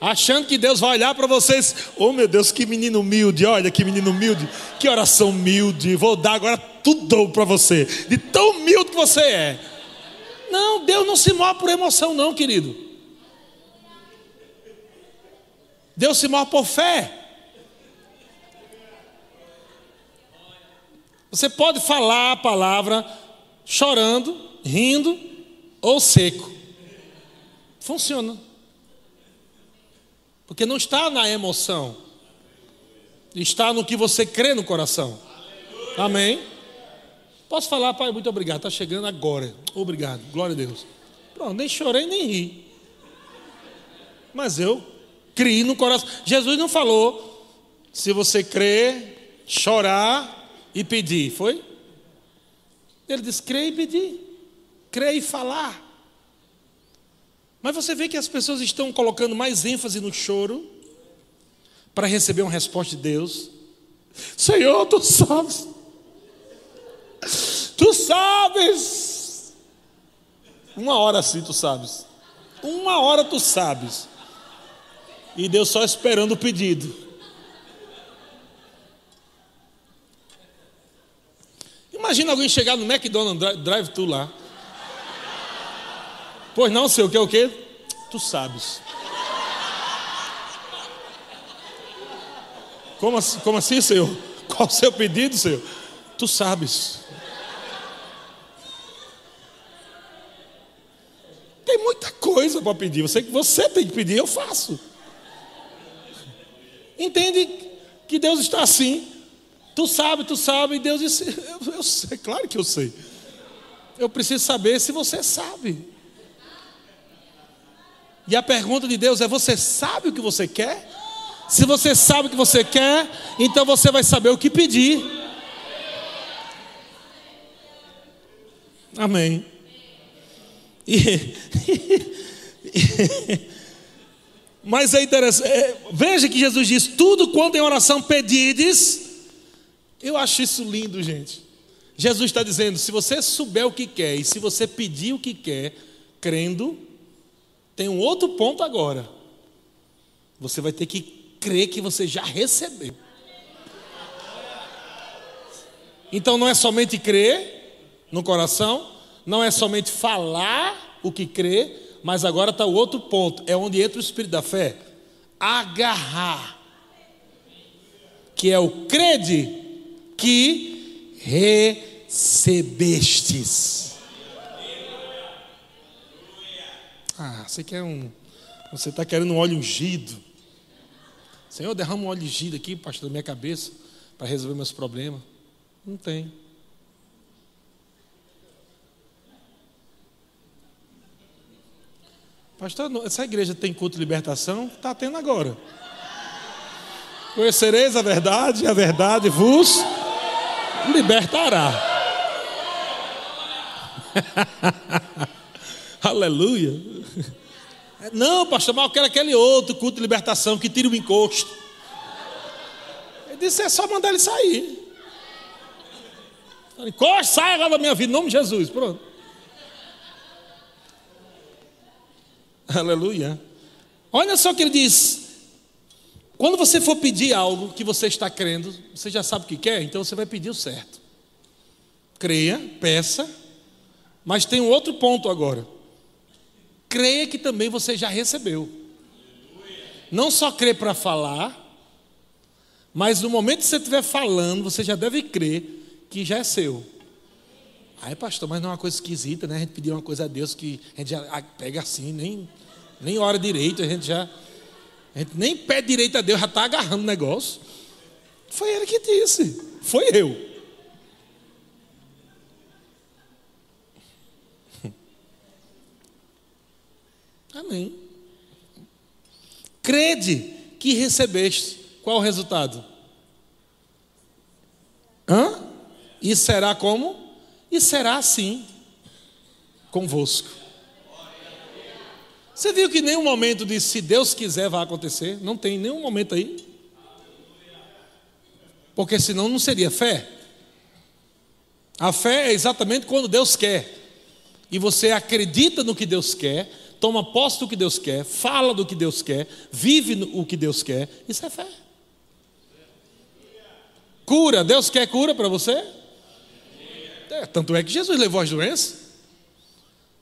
Achando que Deus vai olhar para vocês, oh meu Deus, que menino humilde, olha que menino humilde, que oração humilde, vou dar agora tudo para você, de tão humilde que você é. Não, Deus não se move por emoção, não, querido. Deus se move por fé. Você pode falar a palavra chorando, rindo ou seco. Funciona. Porque não está na emoção, está no que você crê no coração. Amém? Posso falar, pai, muito obrigado, está chegando agora. Obrigado, glória a Deus. Pronto, nem chorei nem ri. Mas eu criei no coração. Jesus não falou, se você crer, chorar e pedir, foi? Ele disse: crer e pedir, crer e falar. Mas você vê que as pessoas estão colocando mais ênfase no choro para receber uma resposta de Deus. Senhor, tu sabes. Tu sabes. Uma hora assim tu sabes. Uma hora tu sabes. E Deus só esperando o pedido. Imagina alguém chegar no McDonald's drive-thru lá. Pois não, sei o que é o que? Tu sabes. Como assim, como assim, Senhor? Qual o seu pedido, Senhor? Tu sabes. Tem muita coisa para pedir. Você que você tem que pedir, eu faço. Entende que Deus está assim. Tu sabe, tu sabe, e Deus disse: eu, eu sei, claro que eu sei. Eu preciso saber se você sabe. E a pergunta de Deus é: você sabe o que você quer? Se você sabe o que você quer, então você vai saber o que pedir. Amém. E, mas é interessante, é, veja que Jesus diz: tudo quanto em oração pedides. Eu acho isso lindo, gente. Jesus está dizendo: se você souber o que quer e se você pedir o que quer, crendo, tem um outro ponto agora. Você vai ter que crer que você já recebeu. Então não é somente crer no coração, não é somente falar o que crê, mas agora está o outro ponto, é onde entra o espírito da fé. Agarrar, que é o crede que recebestes. Ah, você quer um. Você está querendo um óleo ungido. Senhor, derrama um óleo ungido aqui, pastor, na minha cabeça, para resolver meus problemas. Não tem. Pastor, essa igreja tem culto de libertação? Está tendo agora. Conhecereis a verdade, a verdade vos libertará. Aleluia. Não, pastor, mas eu quero aquele outro culto de libertação que tira o encosto. Ele disse: é só mandar ele sair. Encosta, sai agora da minha vida, em nome de Jesus. Pronto. Aleluia. Olha só o que ele diz. Quando você for pedir algo que você está crendo, você já sabe o que quer, então você vai pedir o certo. Creia, peça, mas tem um outro ponto agora. Creia que também você já recebeu. Não só crê para falar, mas no momento que você estiver falando, você já deve crer que já é seu. Aí, pastor, mas não é uma coisa esquisita, né? A gente pediu uma coisa a Deus que a gente já pega assim, nem, nem ora direito, a gente já. A gente nem pede direito a Deus, já está agarrando o negócio. Foi ele que disse, foi eu. Amém. Crede que recebeste. Qual o resultado? Hã? E será como? e será assim convosco. Você viu que nenhum momento de se Deus quiser vai acontecer? Não tem nenhum momento aí. Porque senão não seria fé. A fé é exatamente quando Deus quer. E você acredita no que Deus quer, toma posse do que Deus quer, fala do que Deus quer, vive o que Deus quer. Isso é fé. Cura, Deus quer cura para você? É, tanto é que Jesus levou as doenças.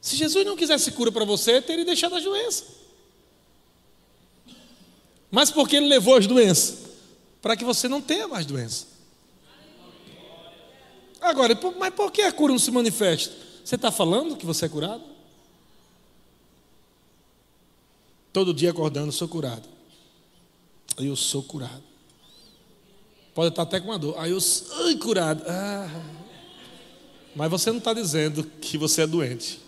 Se Jesus não quisesse cura para você, teria deixado as doenças. Mas por que ele levou as doenças? Para que você não tenha mais doença. Agora, mas por que a cura não se manifesta? Você está falando que você é curado? Todo dia acordando, sou curado. Eu sou curado. Pode estar até com uma dor. Aí eu sou curado. Ah. Mas você não está dizendo que você é doente.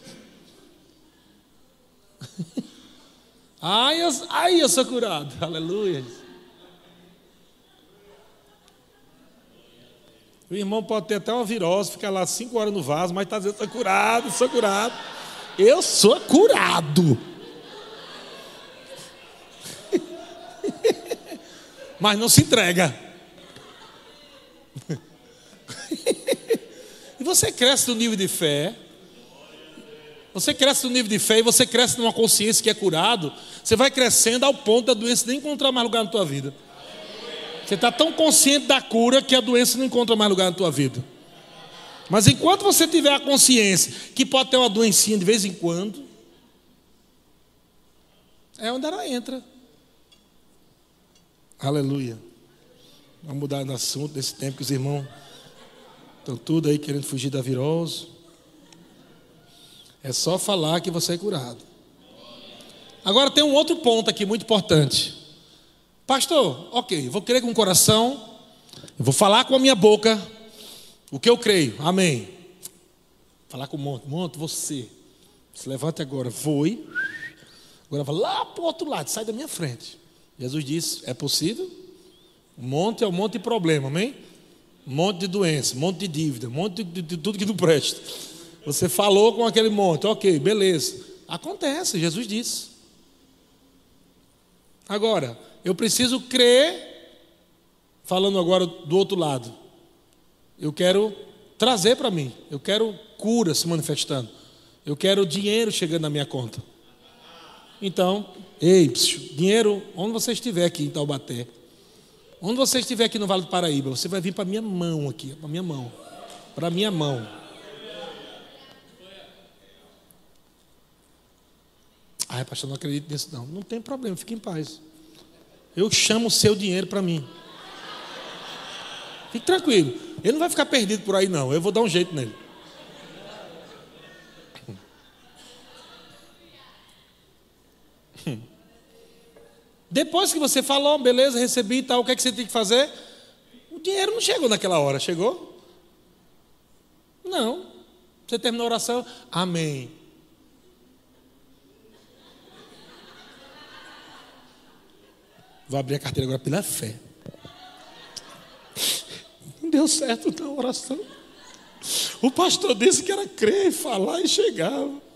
ai, eu, ai, eu sou curado. Aleluia. O irmão pode ter até uma virose, ficar lá cinco horas no vaso, mas está dizendo: sou curado, sou curado. Eu sou curado. Mas não se entrega. E você cresce no nível de fé. Você cresce no nível de fé e você cresce numa consciência que é curado. Você vai crescendo ao ponto da doença nem encontrar mais lugar na tua vida. Você está tão consciente da cura que a doença não encontra mais lugar na tua vida. Mas enquanto você tiver a consciência que pode ter uma doencinha de vez em quando, é onde ela entra. Aleluia. Vamos mudar de assunto nesse tempo que os irmãos Estão tudo aí querendo fugir da virose. É só falar que você é curado. Agora tem um outro ponto aqui muito importante. Pastor, ok, vou crer com o coração, vou falar com a minha boca o que eu creio, amém. Falar com o monte, monte, você, se levante agora, voe, agora vá lá para o outro lado, sai da minha frente. Jesus disse: é possível? O monte é um monte de problema, amém? um monte de doença, um monte de dívida, um monte de, de, de tudo que não presta. Você falou com aquele monte, ok, beleza. Acontece, Jesus disse. Agora, eu preciso crer, falando agora do outro lado. Eu quero trazer para mim, eu quero cura se manifestando, eu quero dinheiro chegando na minha conta. Então, ei, psiu, dinheiro, onde você estiver aqui em Taubaté, onde você estiver aqui no Vale do Paraíba, você vai vir para minha mão aqui, para minha mão, para minha mão. Ai, pastor, não acredito nisso não. Não tem problema, fique em paz. Eu chamo o seu dinheiro para mim. Fique tranquilo. Ele não vai ficar perdido por aí não. Eu vou dar um jeito nele. Depois que você falou, beleza, recebi e tal, o que é que você tem que fazer? O dinheiro não chegou naquela hora, chegou? Não. Você terminou a oração, amém. Vou abrir a carteira agora pela fé. Não deu certo na oração. O pastor disse que era crer, falar e chegava.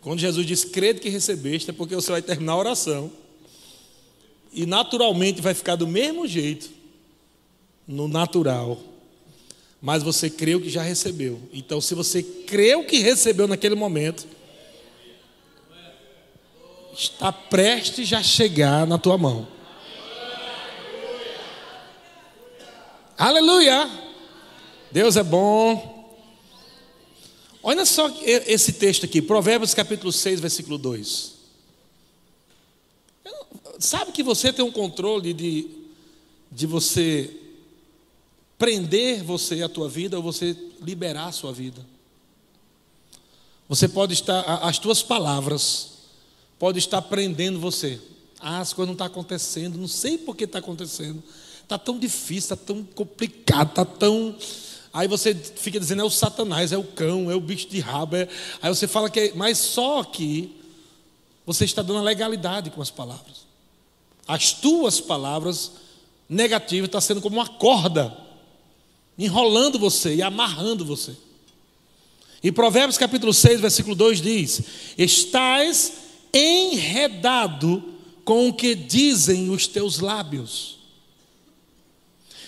Quando Jesus diz crede que recebeste, é porque você vai terminar a oração. E naturalmente vai ficar do mesmo jeito, no natural. Mas você creu que já recebeu. Então, se você creu que recebeu naquele momento, está prestes a chegar na tua mão. Aleluia! Deus é bom. Olha só esse texto aqui, Provérbios capítulo 6, versículo 2. Sabe que você tem um controle de, de você prender você a tua vida ou você liberar a sua vida. Você pode estar, as tuas palavras pode estar prendendo você. Ah, as coisas não estão acontecendo, não sei por que está acontecendo. Está tão difícil, está tão complicado, está tão Aí você fica dizendo é o Satanás, é o cão, é o bicho de rabo. É... Aí você fala que é... Mas só que você está dando a legalidade com as palavras. As tuas palavras negativas estão sendo como uma corda, enrolando você e amarrando você. E Provérbios capítulo 6, versículo 2 diz: Estás enredado com o que dizem os teus lábios,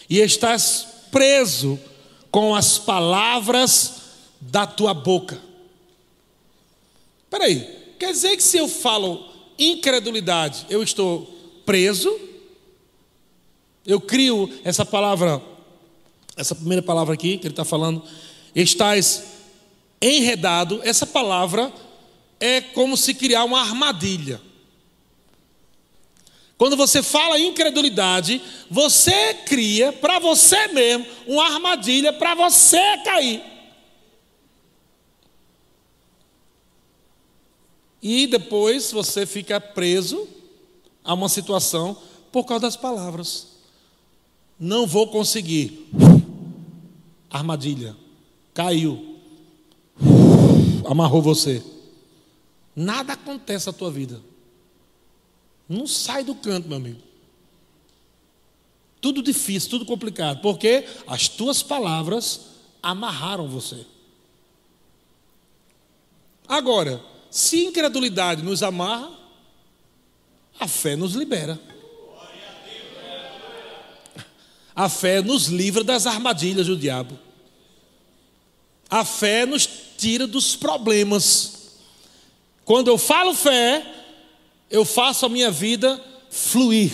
e estás preso com as palavras da tua boca. Espera aí, quer dizer que se eu falo incredulidade, eu estou preso? Eu crio essa palavra, essa primeira palavra aqui que ele está falando, estás enredado, essa palavra é como se criar uma armadilha. Quando você fala incredulidade, você cria para você mesmo uma armadilha para você cair. E depois você fica preso a uma situação por causa das palavras. Não vou conseguir. Armadilha. Caiu. Amarrou você. Nada acontece na tua vida. Não sai do canto, meu amigo. Tudo difícil, tudo complicado, porque as tuas palavras amarraram você. Agora, se incredulidade nos amarra, a fé nos libera. A fé nos livra das armadilhas do diabo. A fé nos tira dos problemas. Quando eu falo fé, eu faço a minha vida fluir,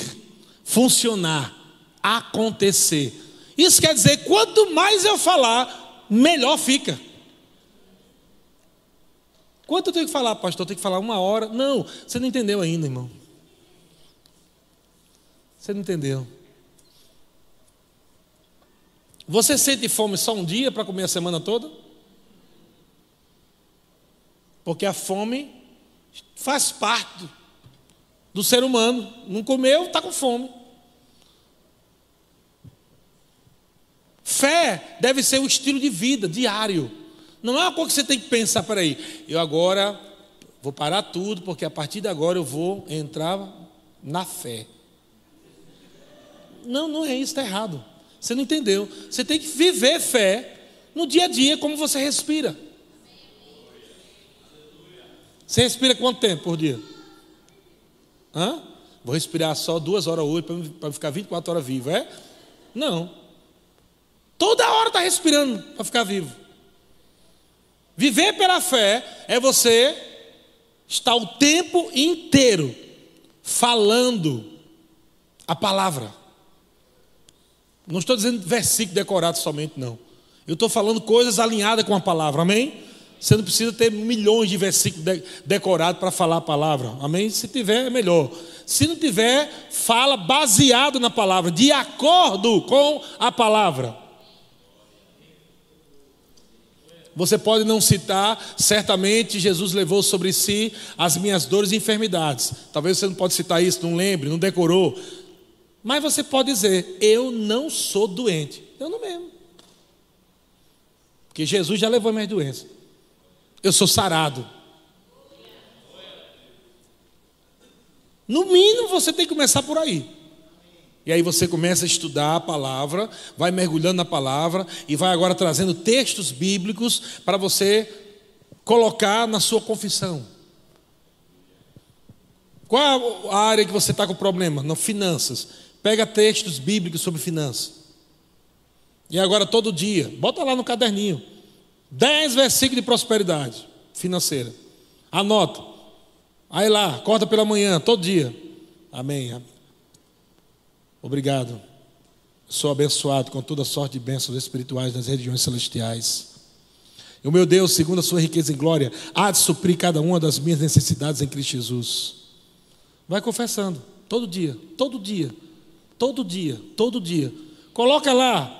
funcionar, acontecer. Isso quer dizer, quanto mais eu falar, melhor fica. Quanto eu tenho que falar, pastor? Eu tenho que falar uma hora? Não, você não entendeu ainda, irmão. Você não entendeu. Você sente fome só um dia para comer a semana toda? Porque a fome faz parte do ser humano. Não comeu, está com fome. Fé deve ser um estilo de vida diário. Não é uma coisa que você tem que pensar, peraí, eu agora vou parar tudo, porque a partir de agora eu vou entrar na fé. Não, não é isso, está errado. Você não entendeu. Você tem que viver fé no dia a dia, como você respira. Você respira quanto tempo por dia? Hã? Vou respirar só duas horas hoje para ficar 24 horas vivo, é? Não. Toda hora está respirando para ficar vivo. Viver pela fé é você estar o tempo inteiro falando a palavra. Não estou dizendo versículo decorado somente, não. Eu estou falando coisas alinhadas com a palavra, amém? Você não precisa ter milhões de versículos decorados para falar a palavra. Amém? Se tiver, é melhor. Se não tiver, fala baseado na palavra, de acordo com a palavra. Você pode não citar, certamente Jesus levou sobre si as minhas dores e enfermidades. Talvez você não pode citar isso, não lembre, não decorou. Mas você pode dizer: Eu não sou doente. Eu não mesmo. Porque Jesus já levou minhas doenças. Eu sou sarado. No mínimo você tem que começar por aí. E aí você começa a estudar a palavra, vai mergulhando na palavra e vai agora trazendo textos bíblicos para você colocar na sua confissão. Qual a área que você está com problema? Não, finanças. Pega textos bíblicos sobre finanças. E agora todo dia, bota lá no caderninho. Dez versículos de prosperidade financeira. Anota. Aí lá, acorda pela manhã, todo dia. Amém. Obrigado. Sou abençoado com toda sorte de bênçãos espirituais nas regiões celestiais. E o meu Deus, segundo a sua riqueza em glória, há de suprir cada uma das minhas necessidades em Cristo Jesus. Vai confessando, todo dia, todo dia, todo dia, todo dia. Coloca lá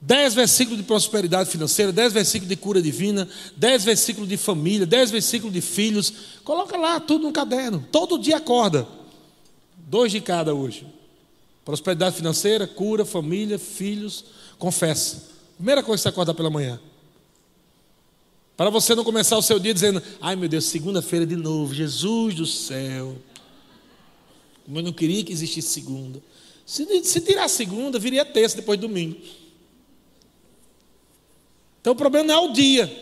dez versículos de prosperidade financeira, dez versículos de cura divina, dez versículos de família, dez versículos de filhos. Coloca lá tudo no caderno. Todo dia acorda. Dois de cada hoje. Prosperidade financeira, cura, família, filhos, confessa. Primeira coisa que você acordar pela manhã. Para você não começar o seu dia dizendo, ai meu Deus, segunda-feira de novo, Jesus do céu. Como eu não queria que existisse segunda. Se, se tirar segunda, viria terça depois de domingo. Então o problema não é o dia.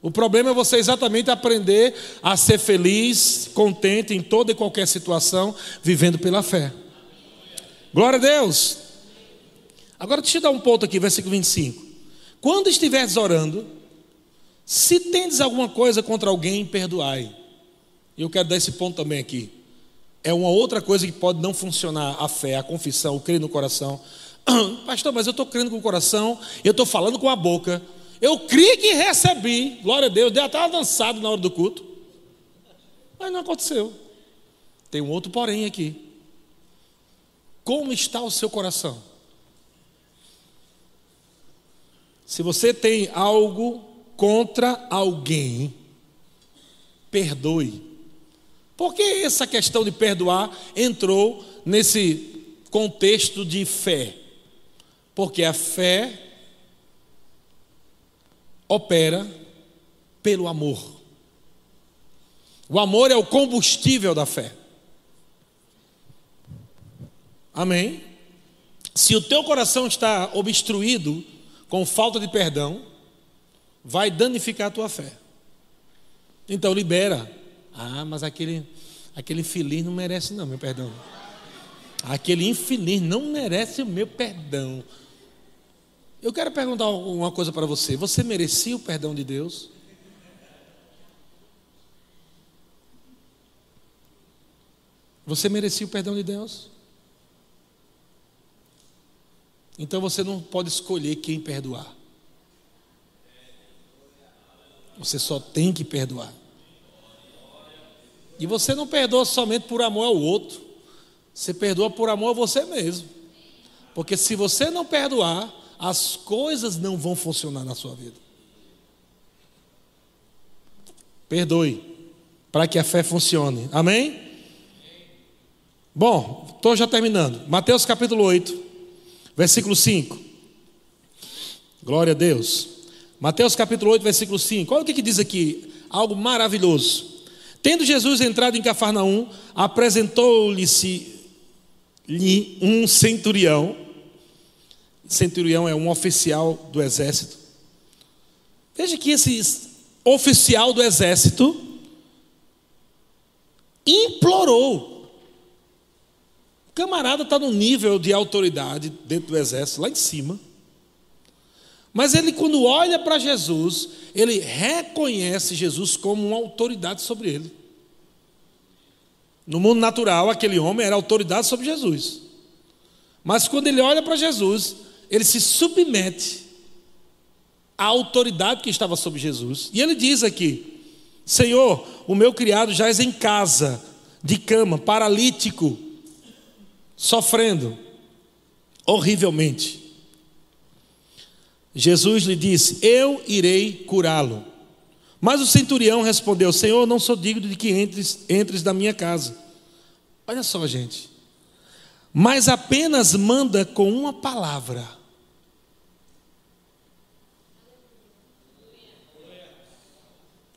O problema é você exatamente aprender a ser feliz, contente em toda e qualquer situação, vivendo pela fé. Glória a Deus. Agora deixa eu dar um ponto aqui, versículo 25. Quando estiveres orando, se tendes alguma coisa contra alguém, perdoai. E eu quero dar esse ponto também aqui. É uma outra coisa que pode não funcionar a fé, a confissão, o crer no coração. Pastor, mas eu estou crendo com o coração, eu estou falando com a boca, eu criei que recebi, glória a Deus, deu até avançado na hora do culto. Mas não aconteceu. Tem um outro porém aqui. Como está o seu coração? Se você tem algo contra alguém, perdoe. Por que essa questão de perdoar entrou nesse contexto de fé? Porque a fé opera pelo amor. O amor é o combustível da fé. Amém? Se o teu coração está obstruído com falta de perdão, vai danificar a tua fé. Então libera. Ah, mas aquele aquele infeliz não merece não meu perdão. Aquele infeliz não merece o meu perdão. Eu quero perguntar uma coisa para você: você merecia o perdão de Deus? Você merecia o perdão de Deus? Então você não pode escolher quem perdoar. Você só tem que perdoar. E você não perdoa somente por amor ao outro. Você perdoa por amor a você mesmo. Porque se você não perdoar, as coisas não vão funcionar na sua vida. Perdoe, para que a fé funcione. Amém? Bom, estou já terminando. Mateus capítulo 8, versículo 5. Glória a Deus. Mateus capítulo 8, versículo 5. Olha o que, que diz aqui, algo maravilhoso. Tendo Jesus entrado em Cafarnaum, apresentou-lhe um centurião centurião é um oficial do exército. Veja que esse oficial do exército implorou. O camarada está no nível de autoridade dentro do exército, lá em cima. Mas ele, quando olha para Jesus, ele reconhece Jesus como uma autoridade sobre ele. No mundo natural, aquele homem era autoridade sobre Jesus. Mas quando ele olha para Jesus, ele se submete a autoridade que estava sobre Jesus. E ele diz aqui: Senhor, o meu criado já é em casa, de cama, paralítico, sofrendo horrivelmente. Jesus lhe disse: Eu irei curá-lo. Mas o centurião respondeu: Senhor, não sou digno de que entres, entres na minha casa. Olha só, gente. Mas apenas manda com uma palavra.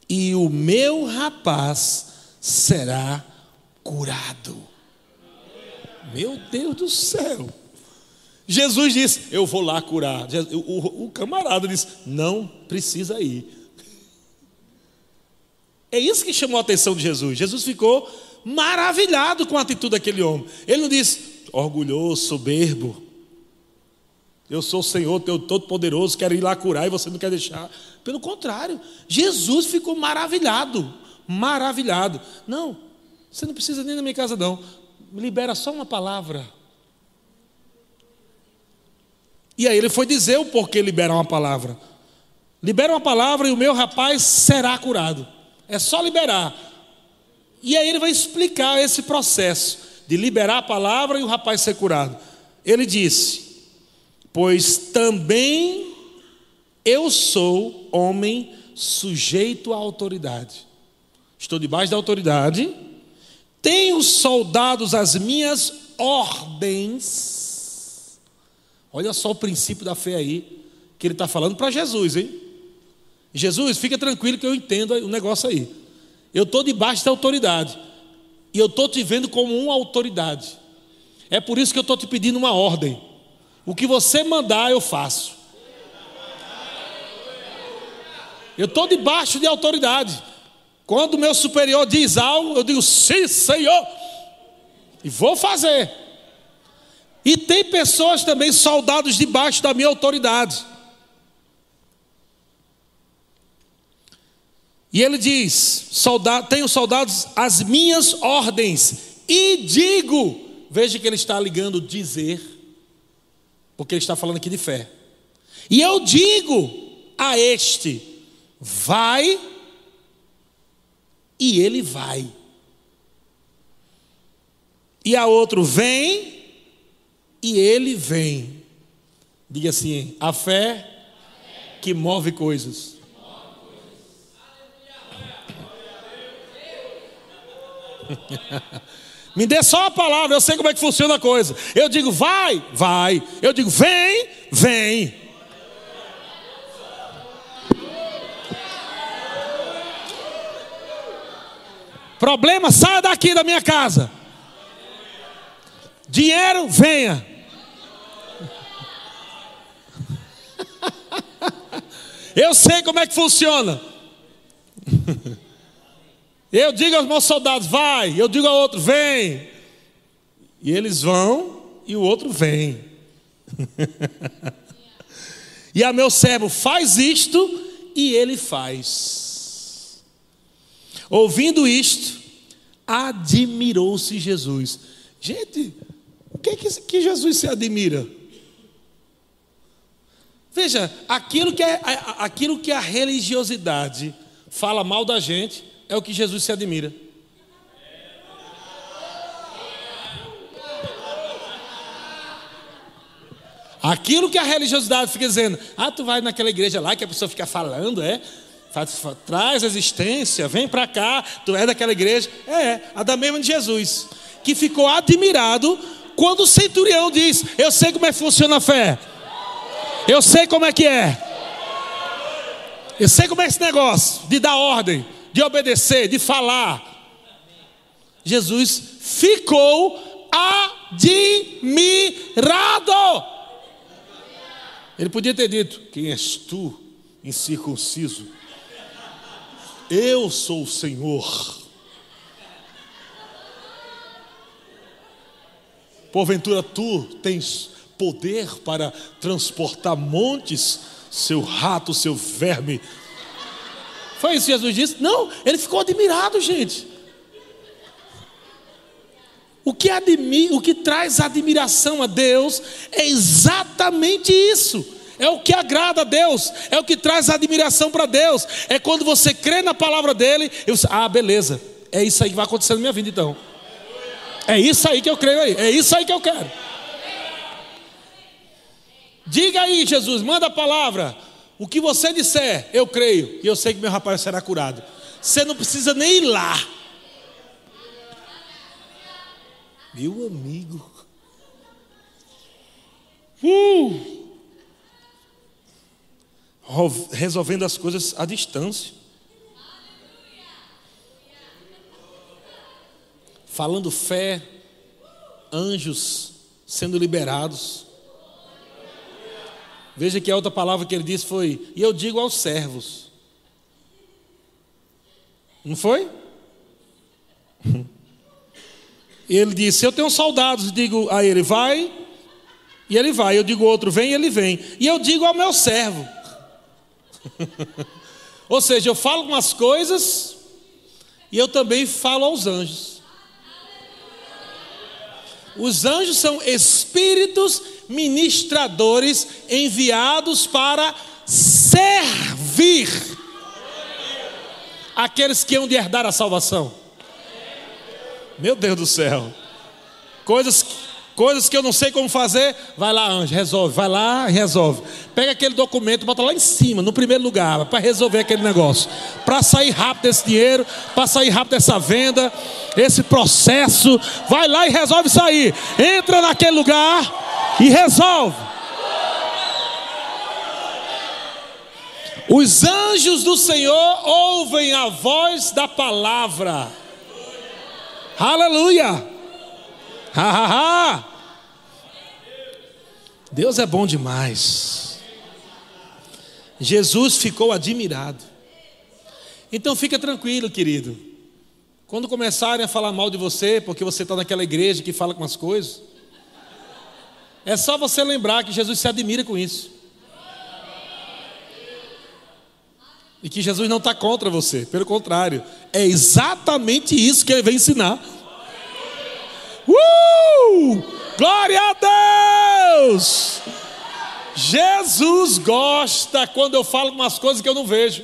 E o meu rapaz será curado. Meu Deus do céu. Jesus disse: Eu vou lá curar. O, camarada disse: Não precisa ir. É isso que chamou a atenção de Jesus. Jesus ficou maravilhado com a atitude daquele homem. Ele não disse, orgulhoso, soberbo. Eu sou o Senhor, teu Todo-Poderoso, quero ir lá curar e você não quer deixar. Pelo contrário, Jesus ficou maravilhado. Maravilhado. Não, você não precisa nem na minha casa, não. Libera só uma palavra. E aí ele foi dizer o porquê liberar uma palavra. Libera uma palavra e o meu rapaz será curado. É só liberar. E aí ele vai explicar esse processo de liberar a palavra e o rapaz ser curado. Ele disse: Pois também eu sou homem sujeito à autoridade. Estou debaixo da autoridade. Tenho soldados às minhas ordens. Olha só o princípio da fé aí, que ele está falando para Jesus, hein? Jesus, fica tranquilo que eu entendo o negócio aí. Eu estou debaixo da autoridade. E eu estou te vendo como uma autoridade. É por isso que eu estou te pedindo uma ordem. O que você mandar, eu faço. Eu estou debaixo de autoridade. Quando o meu superior diz algo, eu digo sim, Senhor. E vou fazer. E tem pessoas também, soldados debaixo da minha autoridade. E ele diz: soldado, tenho soldados às minhas ordens, e digo, veja que ele está ligando dizer, porque ele está falando aqui de fé. E eu digo a este: vai, e ele vai. E a outro: vem, e ele vem. Diga assim: a fé que move coisas. Me dê só a palavra, eu sei como é que funciona a coisa. Eu digo, vai, vai. Eu digo, vem, vem. Problema, saia daqui da minha casa. Dinheiro, venha. Eu sei como é que funciona. Eu digo aos meus soldados, vai. Eu digo ao outro, vem. E eles vão e o outro vem. e a meu servo faz isto e ele faz. Ouvindo isto, admirou-se Jesus. Gente, o que, é que Jesus se admira? Veja, aquilo que, é, aquilo que a religiosidade fala mal da gente, é o que Jesus se admira. Aquilo que a religiosidade fica dizendo, ah, tu vai naquela igreja lá que a pessoa fica falando, é? Faz, faz, traz existência, vem para cá, tu é daquela igreja. É, a da mesma de Jesus, que ficou admirado quando o centurião diz: Eu sei como é que funciona a fé, eu sei como é que é, eu sei como é esse negócio de dar ordem de obedecer, de falar. Jesus ficou admirado. Ele podia ter dito: Quem és tu, incircunciso? Eu sou o Senhor. Porventura tu tens poder para transportar montes, seu rato, seu verme foi isso que Jesus disse? Não, ele ficou admirado, gente. O que, admi, o que traz admiração a Deus é exatamente isso. É o que agrada a Deus, é o que traz admiração para Deus. É quando você crê na palavra dele, eu ah, beleza, é isso aí que vai acontecer na minha vida então. É isso aí que eu creio aí, é isso aí que eu quero. Diga aí, Jesus, manda a palavra. O que você disser, eu creio, e eu sei que meu rapaz será curado. Você não precisa nem ir lá. Meu amigo. Uh! Resolvendo as coisas à distância. Falando fé, anjos sendo liberados. Veja que a outra palavra que ele disse foi: E eu digo aos servos. Não foi? Ele disse: Eu tenho soldados, digo a ele, vai, e ele vai. Eu digo outro, vem, e ele vem. E eu digo ao meu servo. Ou seja, eu falo umas coisas e eu também falo aos anjos. Os anjos são espíritos ministradores enviados para servir aqueles que hão de herdar a salvação. Meu Deus do céu. Coisas, coisas que eu não sei como fazer, vai lá, anjo, resolve. Vai lá, resolve. Pega aquele documento, bota lá em cima, no primeiro lugar, para resolver aquele negócio. Para sair rápido desse dinheiro, para sair rápido dessa venda, esse processo. Vai lá e resolve sair. Entra naquele lugar e resolve. Os anjos do Senhor ouvem a voz da palavra. Aleluia! Ha, ha, ha. Deus é bom demais. Jesus ficou admirado. Então fica tranquilo, querido. Quando começarem a falar mal de você, porque você está naquela igreja que fala com as coisas, é só você lembrar que Jesus se admira com isso. E que Jesus não está contra você, pelo contrário, é exatamente isso que ele vem ensinar. Uh! Glória a Deus! Jesus gosta quando eu falo umas coisas que eu não vejo.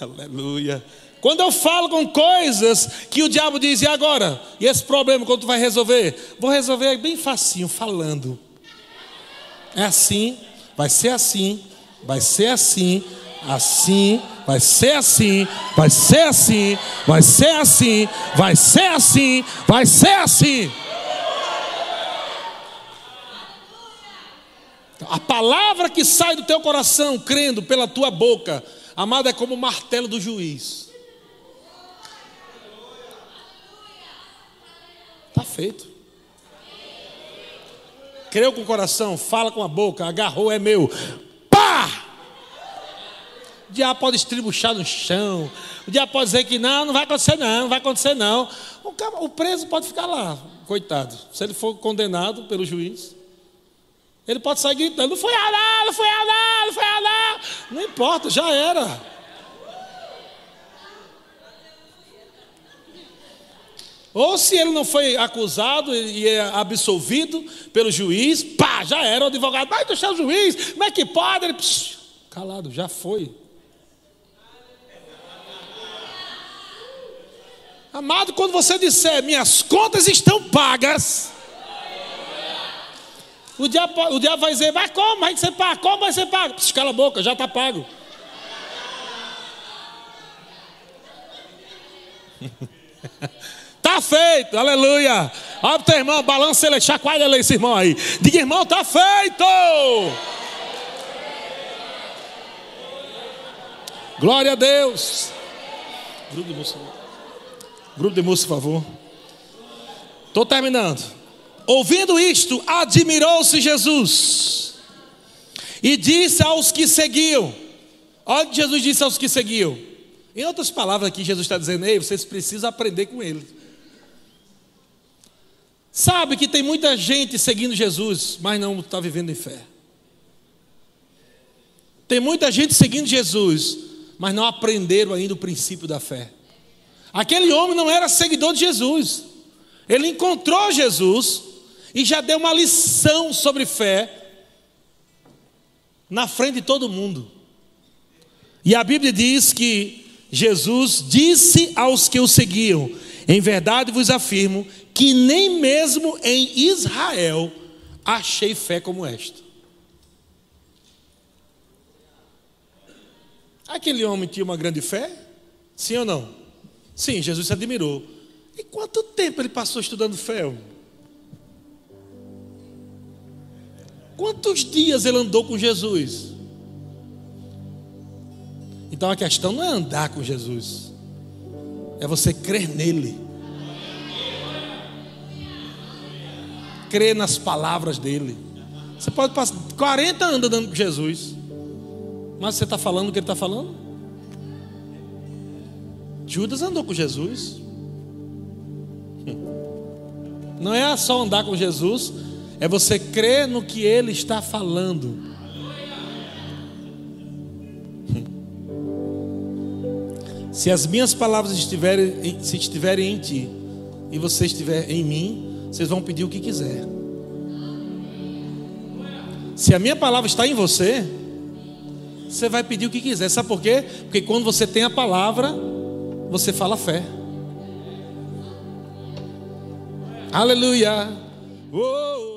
Aleluia. Quando eu falo com coisas que o diabo diz, e agora? E esse problema, quando tu vai resolver? Vou resolver bem facinho, falando. É assim, vai ser assim, vai ser assim, assim, vai ser assim, vai ser assim, vai ser assim, vai ser assim, vai ser assim. A palavra que sai do teu coração, crendo pela tua boca, amado, é como o martelo do juiz. Está feito. Creu com o coração, fala com a boca, agarrou, é meu. Pá! O diabo pode estribuchar no chão. O diabo pode dizer que não, não vai acontecer não, não vai acontecer não. O, cara, o preso pode ficar lá, coitado. Se ele for condenado pelo juiz, ele pode sair gritando: não foi a lá, não foi a lá, não foi a lá. Não importa, já era. Ou se ele não foi acusado e é absolvido pelo juiz, pá, já era o advogado, vai deixar o juiz, como é que pode? Ele, psh, calado, já foi. Amado, quando você disser minhas contas estão pagas, o diabo, o diabo vai dizer, vai como? Vai ser pago, como vai ser pago? Psh, cala a boca, já está pago. Está feito, aleluia. Olha teu irmão, balança ele, chacoalha ele, esse irmão aí. Diga, irmão, está feito. Glória a Deus. Grupo de moça, grupo de moça, por favor. Estou terminando. Ouvindo isto, admirou-se Jesus e disse aos que seguiam: Olha o que Jesus disse aos que seguiam. Em outras palavras, aqui Jesus está dizendo: Ei, vocês precisam aprender com ele. Sabe que tem muita gente seguindo Jesus, mas não está vivendo em fé. Tem muita gente seguindo Jesus, mas não aprenderam ainda o princípio da fé. Aquele homem não era seguidor de Jesus. Ele encontrou Jesus e já deu uma lição sobre fé na frente de todo mundo. E a Bíblia diz que Jesus disse aos que o seguiam: Em verdade vos afirmo que nem mesmo em Israel achei fé como esta. Aquele homem tinha uma grande fé? Sim ou não? Sim, Jesus se admirou. E quanto tempo ele passou estudando fé? Quantos dias ele andou com Jesus? Então a questão não é andar com Jesus, é você crer nele, crer nas palavras dele. Você pode passar 40 anos andando com Jesus, mas você está falando o que ele está falando? Judas andou com Jesus. Não é só andar com Jesus, é você crer no que ele está falando. Se as minhas palavras estiverem, se estiverem em ti e você estiver em mim, vocês vão pedir o que quiser. Se a minha palavra está em você, você vai pedir o que quiser. Sabe por quê? Porque quando você tem a palavra, você fala fé. Aleluia. Oh.